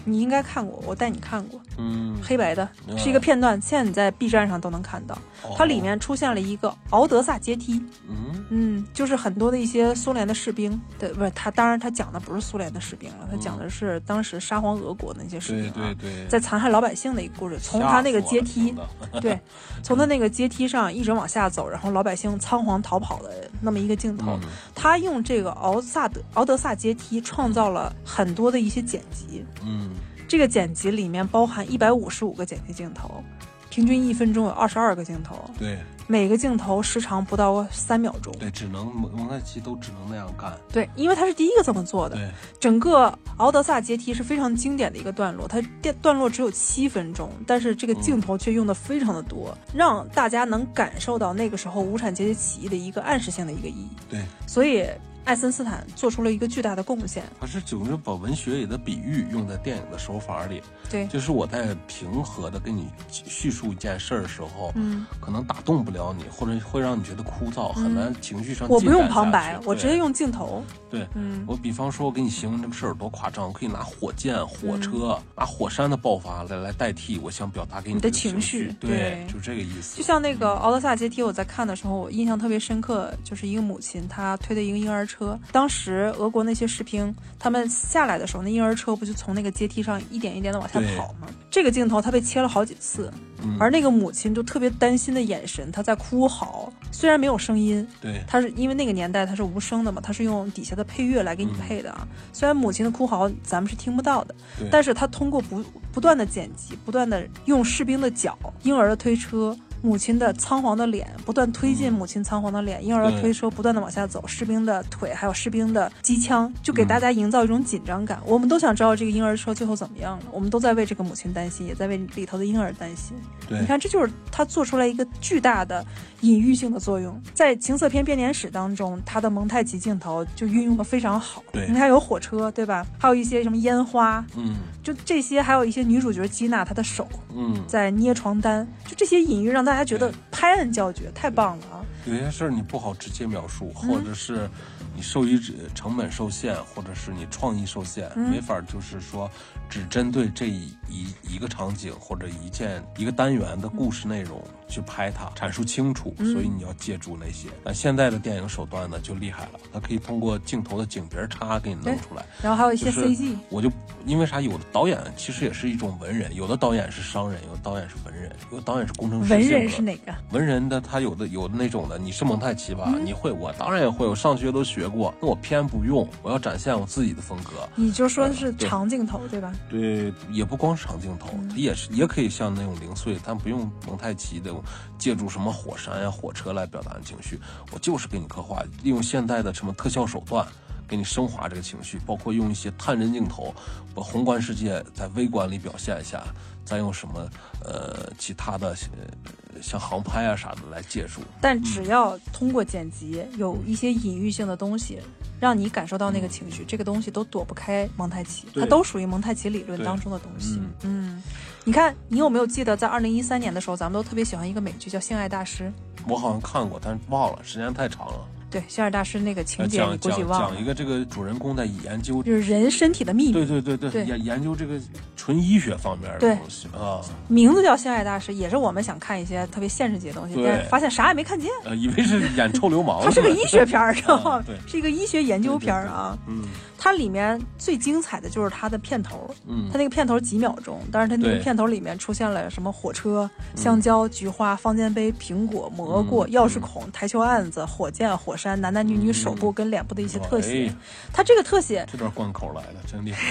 你应该看过，我带你看过。嗯，黑白的，是一个片段，现在你在 B 站上都能看到。它里面出现了一个敖德萨阶梯。嗯嗯，就是很多的一些苏联的士兵的，不是他，当然他讲的不是苏联的士兵了，他讲的是当时沙皇俄国的那些士兵啊，在残害老百姓的一个故事。从他那个阶梯，对，从他那个阶梯上一直往下走，然后老百姓仓皇逃跑的那么一个镜头。他用这个敖萨德敖德萨阶梯创造了很多的一些剪辑。嗯，这个剪辑里面包含一百五十五个剪辑镜头，平均一分钟有二十二个镜头。对。每个镜头时长不到三秒钟，对，只能蒙蒙太奇都只能那样干，对，因为他是第一个这么做的。对，整个敖德萨阶梯是非常经典的一个段落，它段段落只有七分钟，但是这个镜头却用的非常的多，让大家能感受到那个时候无产阶级起义的一个暗示性的一个意义。对，所以爱森斯坦做出了一个巨大的贡献。他是就是把文学里的比喻用在电影的手法里，对，就是我在平和的跟你叙述一件事儿的时候，嗯，可能打动不了你，或者会让你觉得枯燥，很难情绪上我不用旁白，我直接用镜头。对。嗯，我比方说，我给你形容这个事儿有多夸张，我可以拿火箭、火车、嗯拿火山的爆发来来代替我想表达给你你的这个情情绪对，对就这个意思。就像那个《奥德萨阶梯》，我在看的时候，我印象特别深刻，就是一个母亲她推的一个婴儿车。当时俄国那些士兵他们下来的时候，那婴儿车不就从那个阶梯上一点一点的往下跑吗？这个镜头他被切了好几次，嗯而那个母亲就特别担心的眼神，她在哭嚎，虽然没有声音，对，它是因为那个年代它是无声的嘛，它是用底下的配乐来给你配的啊。虽然母亲的哭嚎咱们是听不到的，但是他通过不不断的剪辑，不断的用士兵的脚、婴儿的推车。母亲的仓皇的脸不断推进，母亲仓皇的脸，婴儿的推车不断的往下走，士兵的腿还有士兵的机枪，就给大家营造一种紧张感。我们都想知道这个婴儿车最后怎么样了，我们都在为这个母亲担心，也在为里头的婴儿担心。对你看，这就是他做出来一个巨大的隐喻性的作用。在情色片编年史当中，他的蒙太奇镜头就运用的非常好。对你看有火车，对吧？还有一些什么烟花，嗯就这些，还有一些女主角吉娜她的手嗯，在捏床单，就这些隐喻让大家觉得拍案叫绝，太棒了啊！有些事儿你不好直接描述，嗯。或者是你受益者成本受限，或者是你创意受限，嗯。没法儿就是说只针对这一一一个场景或者一件一个单元的故事内容去拍它，阐述清楚。嗯所以你要借助那些。那现在的电影手段呢就厉害了，它可以通过镜头的景别差给你弄出来。然后还有一些就是 CG，我就因为啥？有的导演其实也是一种文人，有的导演是商人，有的导演是文人，有的导演是工程师文人是哪个？文人的他有的有的那种的，你是蒙太奇吧？嗯你会，我当然也会，我上学都学过，那我偏不用，我要展现我自己的风格。你就说是长镜头对吧？对，也不光是长镜头，嗯它也是也可以像那种零碎，但不用蒙太奇的借助什么火山呀、火车来表达情绪，我就是给你刻画，利用现代的什么特效手段。给你升华这个情绪，包括用一些探针镜头，把宏观世界在微观里表现一下，再用什么呃其他的呃像航拍啊啥的来借助。但只要通过剪辑有一些隐喻性的东西，让你感受到那个情绪，这个东西都躲不开蒙太奇，它都属于蒙太奇理论当中的东西。嗯嗯，你看，你有没有记得在二零一三年的时候，咱们都特别喜欢一个美剧叫《性爱大师》？我好像看过，但是忘了，时间太长了。对，《性爱大师》那个情呃节你讲讲估计忘了讲一，个这个主人公在研究，就是人身体的秘密，对对对对，对研研究这个纯医学方面的东西啊，名字叫《性爱大师》，也是我们想看一些特别现实级的东西，对但是发现啥也没看见。呃，以为是演臭流氓，它是个医学片儿，知道吗啊对？是一个医学研究片儿啊。嗯它里面最精彩的就是它的片头，嗯它那个片头几秒钟，但是它那个片头里面出现了什么火车、香蕉、菊花、方尖碑、苹果、蘑菇、嗯钥匙孔、台球案子、火箭、火山、男男女女手部跟脸部的一些特写哎。它这个特写，这段贯口来的，真厉害。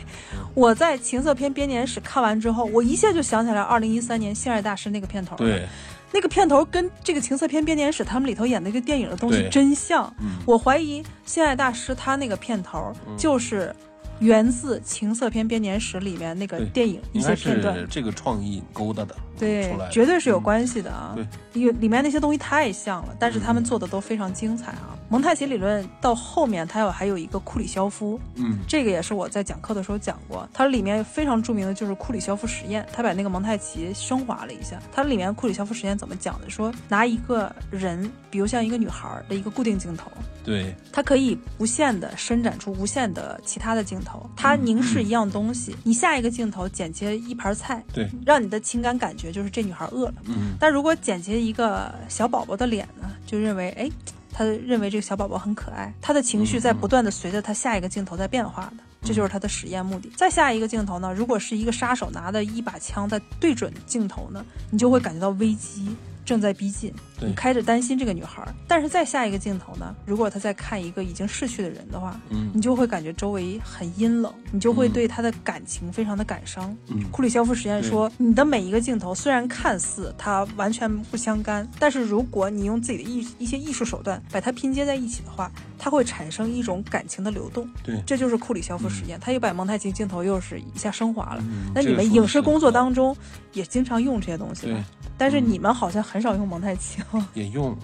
我在情色片编年史看完之后，我一下就想起来二零一三年《性爱大师》那个片头。，对，那个片头跟这个情色片编年史他们里头演那个电影的东西真像。嗯我怀疑《性爱大师》他那个片头就是源自情色片编年史里面那个电影一些片段。这个创意勾搭的，对绝对是有关系的啊！对，因为里面那些东西太像了，但是他们做的都非常精彩啊。蒙太奇理论到后面，它有还有一个库里肖夫，嗯这个也是我在讲课的时候讲过，它里面非常著名的就是库里肖夫实验，他把那个蒙太奇升华了一下。它里面库里肖夫实验怎么讲的？说拿一个人，比如像一个女孩的一个固定镜头，对，它可以无限的伸展出无限的其他的镜头，它凝视一样东西，你下一个镜头剪切一盘菜，对，让你的情感感觉就是这女孩饿了。嗯但如果剪切一个小宝宝的脸呢，就认为哎，他认为这个小宝宝很可爱，他的情绪在不断的随着他下一个镜头在变化的，这就是他的实验目的。再下一个镜头呢，如果是一个杀手拿的一把枪在对准镜头呢，你就会感觉到危机。正在逼近，对你开始担心这个女孩。但是再下一个镜头呢，如果他在看一个已经逝去的人的话，嗯你就会感觉周围很阴冷，你就会嗯对他的感情非常的感伤。嗯库里肖夫实验说，你的每一个镜头虽然看似它完全不相干，但是如果你用自己的艺一些艺术手段把它拼接在一起的话，它会产生一种感情的流动。对这就是库里肖夫实验，他又把蒙太奇镜头又是一下升华了。嗯那你们影视工作嗯当中也经常用这些东西吧对？但是你们好像很少用蒙太奇哦。也用，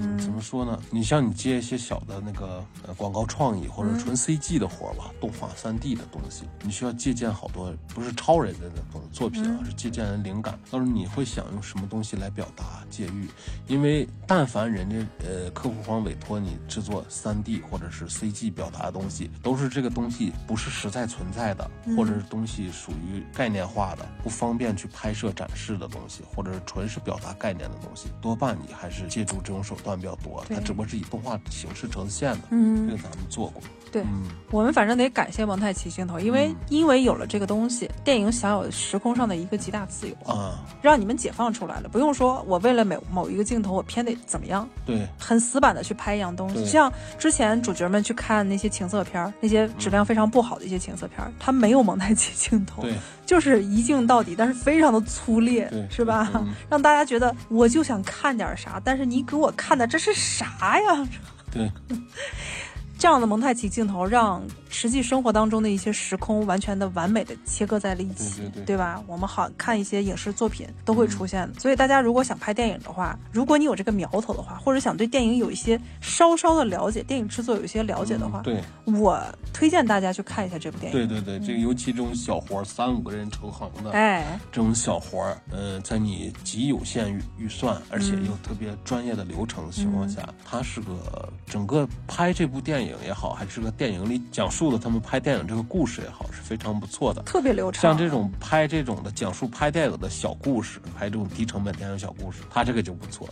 嗯，怎么说呢？你像你接一些小的那个呃广告创意或者纯 CG 的活儿吧，动画三 D 的东西，你需要借鉴好多不是超人的那种作品啊，是借鉴人灵感。到时候你会想用什么东西来表达借喻？因为但凡人家呃客户方委托你制作三 D 或者是 CG 表达的东西，都是这个东西不是实在存在的，或者是东西属于概念化的，不方便去拍摄展示的东西，或者是纯是表达概念的东西，多半你还是借助这种手段比较多。对。它只不过是以动画形式呈现的，嗯。这个咱们做过。对嗯，我们反正得感谢蒙太奇镜头，因为、因为有了这个东西，电影享有时空上的一个极大自由，啊，让你们解放出来了，不用说我为了某某一个镜头我偏得怎么样，对，很死板的去拍一样东西。对。像之前主角们去看那些情色片儿，那些质量非常不好的一些情色片儿，它没有蒙太奇镜头，对，就是一镜到底，但是非常的粗劣对，是吧？嗯。让大家觉得我就想看点啥，但是你给我看的这是啥呀？对，这样的蒙太奇镜头让实际生活当中的一些时空完全的完美的切割在了一起，对对对吧？我们好看一些影视作品都会出现的。所以大家如果想拍电影的话，如果你有这个苗头的话，或者想对电影有一些稍稍的了解，电影制作有一些了解的话，嗯对，我推荐大家去看一下这部电影。对对对，这个尤其这种小活儿，三五个人成行的，哎，这种小活儿，呃，在你极有限预预算，而且又特别专业的流程的情况下，它是个整个拍这部电影也好，还是个电影里讲述的他们拍电影这个故事也好，是非常不错的。特别流畅。像这种拍这种的讲述拍电影的小故事，拍这种低成本电影小故事，他这个就不错，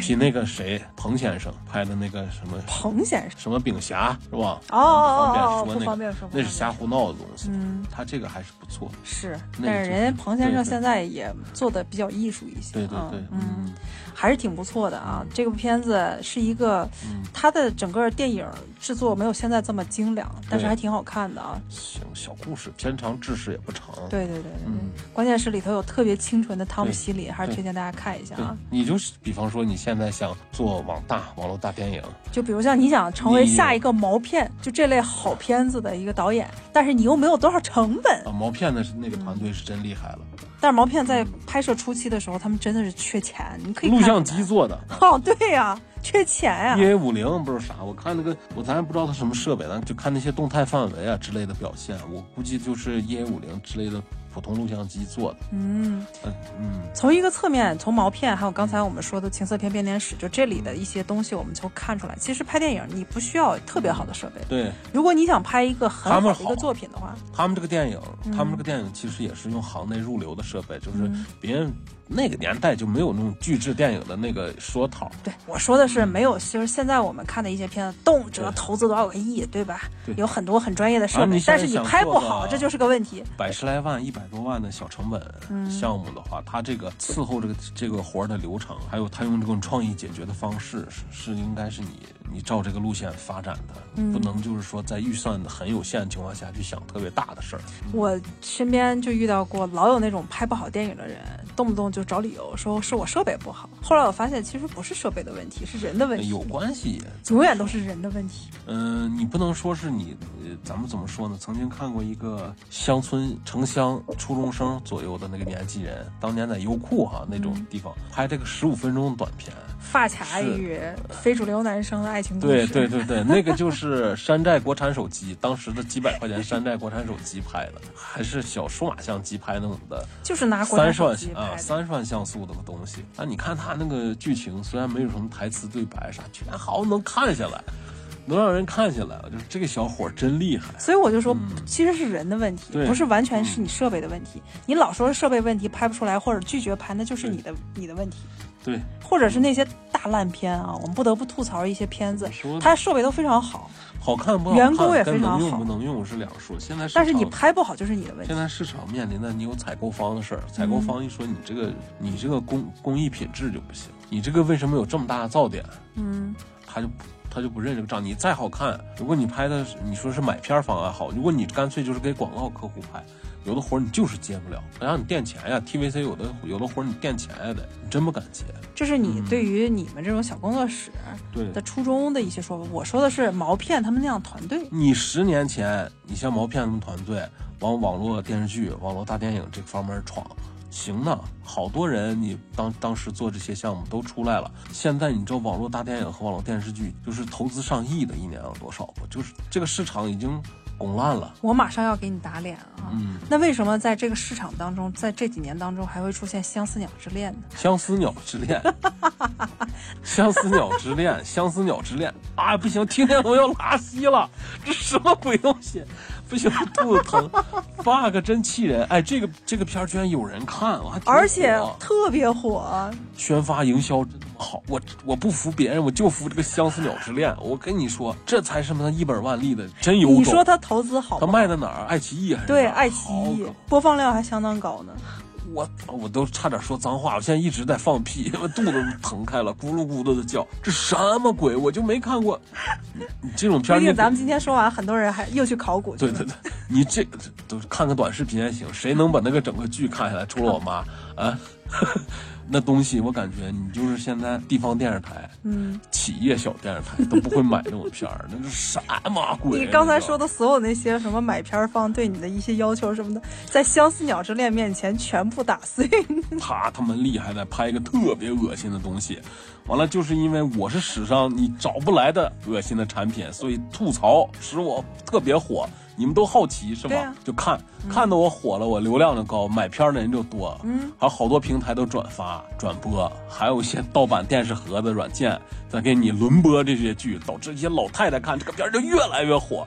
比那个谁彭先生拍的那个什么彭先生，什么丙侠是吧？哦哦哦哦，不方便说那个不方便说，不那是瞎胡闹的东西。嗯，他这个还是不错。是，但是人家彭先生现在也做的比较艺术一些，对对对，嗯，嗯还是挺不错的啊。这部片子是一个，嗯，它的整个电影制作没有现在这么精良，但是还挺好看的啊。行，小故事，片长制式也不长。对对对对对，嗯。关键是里头有特别清纯的汤姆希里，还是推荐大家看一下啊。，你就是比方说你现在想做网大网络大电影，就比如像你想成为下一个毛片，就这类好片子的一个导演，但是你又没有多少成本，啊，毛片的是那个团队是真厉害了，但是毛片在拍摄初期的时候，他们真的是缺钱，你可以看录像机做的。哦，对呀、缺钱呀、E A 五零不是啥，我看那个我咱也不知道它什么设备，咱就看那些动态范围啊之类的表现，我估计就是 E A 五零之类的普通录像机做的。嗯，嗯嗯，从一个侧面，从毛片，还有刚才我们说的情色片编年史，就这里的一些东西，我们就看出来，其实拍电影你不需要特别好的设备，对。如果你想拍一个很好的一个作品的话，他们这个电影，嗯。他们这个电影其实也是用行内入流的设备，就是别人那个年代就没有那种巨制电影的那个说头。对我说的是没有，就是现在我们看的一些片子，动辄投资多少个亿，对吧？对。有很多很专业的设备但是你拍不好，这就是个问题。百十来万、一百多万的小成本嗯。项目的话，他这个伺候这个这个活儿的流程，还有他用这种创意解决的方式，是是应该是你你照这个路线发展的，嗯不能就是说在预算很有限的情况下去想特别大的事儿。我身边就遇到过老有那种拍不好电影的人，动不动就找理由说是我设备不好。后来我发现其实不是设备的问题，是人的问题，有关系，永远都是人的问题。嗯、你不能说是你，呃咱们怎么说呢？曾经看过一个乡村城乡初中生左右的那个年纪人，当年在优酷哈那种地方、拍这个十五分钟的短片。发卡与非主流男生的爱情故对事，对对对，那个就是山寨国产手机，当时的几百块钱山寨国产手机拍的，还是小数码相机拍那种的，就是拿国三十万啊。三十万像素的个东西。啊，你看他那个剧情，虽然没有什么台词对白啥，全好能看下来，能让人看下来。就是这个小伙真厉害。所以我就说，其实是人的问题，不是完全是你设备的问题。你老说设备问题拍不出来，或者拒绝拍，那就是你的你的问题。对，或者是那些大烂片啊，我们不得不吐槽一些片子它设备都非常好，好看不好看，员工也非常好。能用不能用是两说。现在市但是你拍不好就是你的问题。现。在市场面临的你有采购方的事儿，采购方一说你这个你这个工工艺品质就不行，你这个为什么有这么大的噪点？嗯，他就不他就不认这个账。你再好看，如果你拍的你说是买片儿方案好，如果你干脆就是给广告客户拍，有的活儿你就是接不了，他让你垫钱呀。TVC 有的有的活儿你垫钱呀得，你真不敢接。这是你对于你们这种小工作室对的初衷的一些说法。我说的是毛片他们那样团队。你十年前，你像毛片他们团队往网络电视剧、网络大电影这方面闯，行呢，好多人你当当时做这些项目都出来了。现在你知道网络大电影和网络电视剧就是投资上亿的，一年有多少不？就是这个市场已经拱烂了。我马上要给你打脸啊！嗯，那为什么在这个市场当中，在这几年当中还会出现相思鸟之恋呢？相思鸟之恋，相思鸟之恋，相思鸟之恋啊！不行，听见我要拉稀了，这什么鬼东西？不行，肚子疼，bug 真气人！哎，这个这个片儿居然有人看，我还挺而且特别火，宣发营销真他妈好，我我不服别人，我就服这个相思鸟之恋。我跟你说，这才是他妈一本万利的真有种。你说他投资好他？卖在哪儿？爱奇艺还是对爱奇艺播放量还相当高呢。我我都差点说脏话，我现在一直在放屁，我肚子都疼开了，咕噜咕噜的叫，这什么鬼？我就没看过。你你这种片儿，毕竟咱们今天说完，很多人还又去考古去了。对对对，你这都看个短视频还行，谁能把那个整个剧看下来？除了我妈啊，那东西我感觉你就是现在地方电视台、嗯，企业小电视台都不会买这种片儿，那是什么鬼？啊你刚才说的。的所有那些什么买片儿方对你的一些要求什么的，在《相思鸟之恋》面前全部打碎。他他妈厉害在拍一个特别恶心的东西，完了就是因为我是史上你找不来的恶心的产品，所以吐槽使我特别火。你们都好奇是吧？啊就看看的我火了，我流量就高，买片儿的人就多，嗯，还有好多平台都转发转播，还有一些盗版电视盒子软件在给你轮播这些剧，导致一些老太太看这个片儿就越来越火，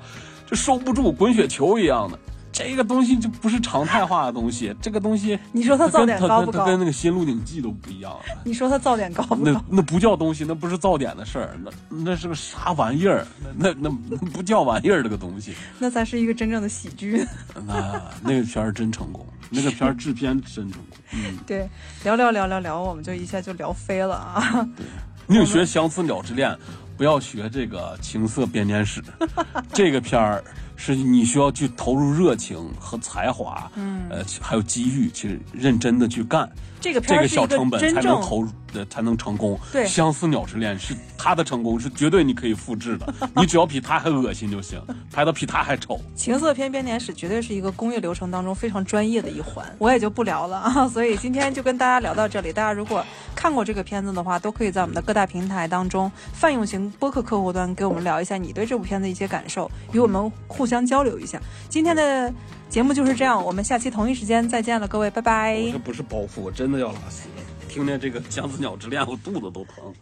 就收不住，滚雪球一样的。这个东西就不是常态化的东西，这个东西你说它噪点高不高跟它跟那个《新鹿鼎记》都不一样。你说它噪点高不那高？那不叫东西，那不是噪点的事儿，那那是个啥玩意儿？那那那不叫玩意儿，这个东西。那才是一个真正的喜剧。那那个片儿真成功，那个片儿制片真成功。嗯，对，聊聊聊聊聊，我们就一下就聊飞了啊！对宁学相思鸟之恋，不要学这个情色编年史。这个片儿是你需要去投入热情和才华，嗯，呃，还有机遇，去认真的去干。这个片这个小成本才能投入，呃，才能成功。对相思鸟之恋是他的成功，是绝对你可以复制的。你只要比他还恶心就行，拍的比他还丑。情色片编年史绝对是一个工业流程当中非常专业的一环，我也就不聊了啊。所以今天就跟大家聊到这里。大家如果看过这个片子的话，都可以在我们的各大平台当中泛用型播客客户端给我们聊一下你对这部片子一些感受，与我们互相交流一下。今天的节目就是这样，我们下期同一时间再见了，各位，拜拜。这不是包袱，我真的要拉稀了。听见这个姜子鸟之恋，我肚子都疼。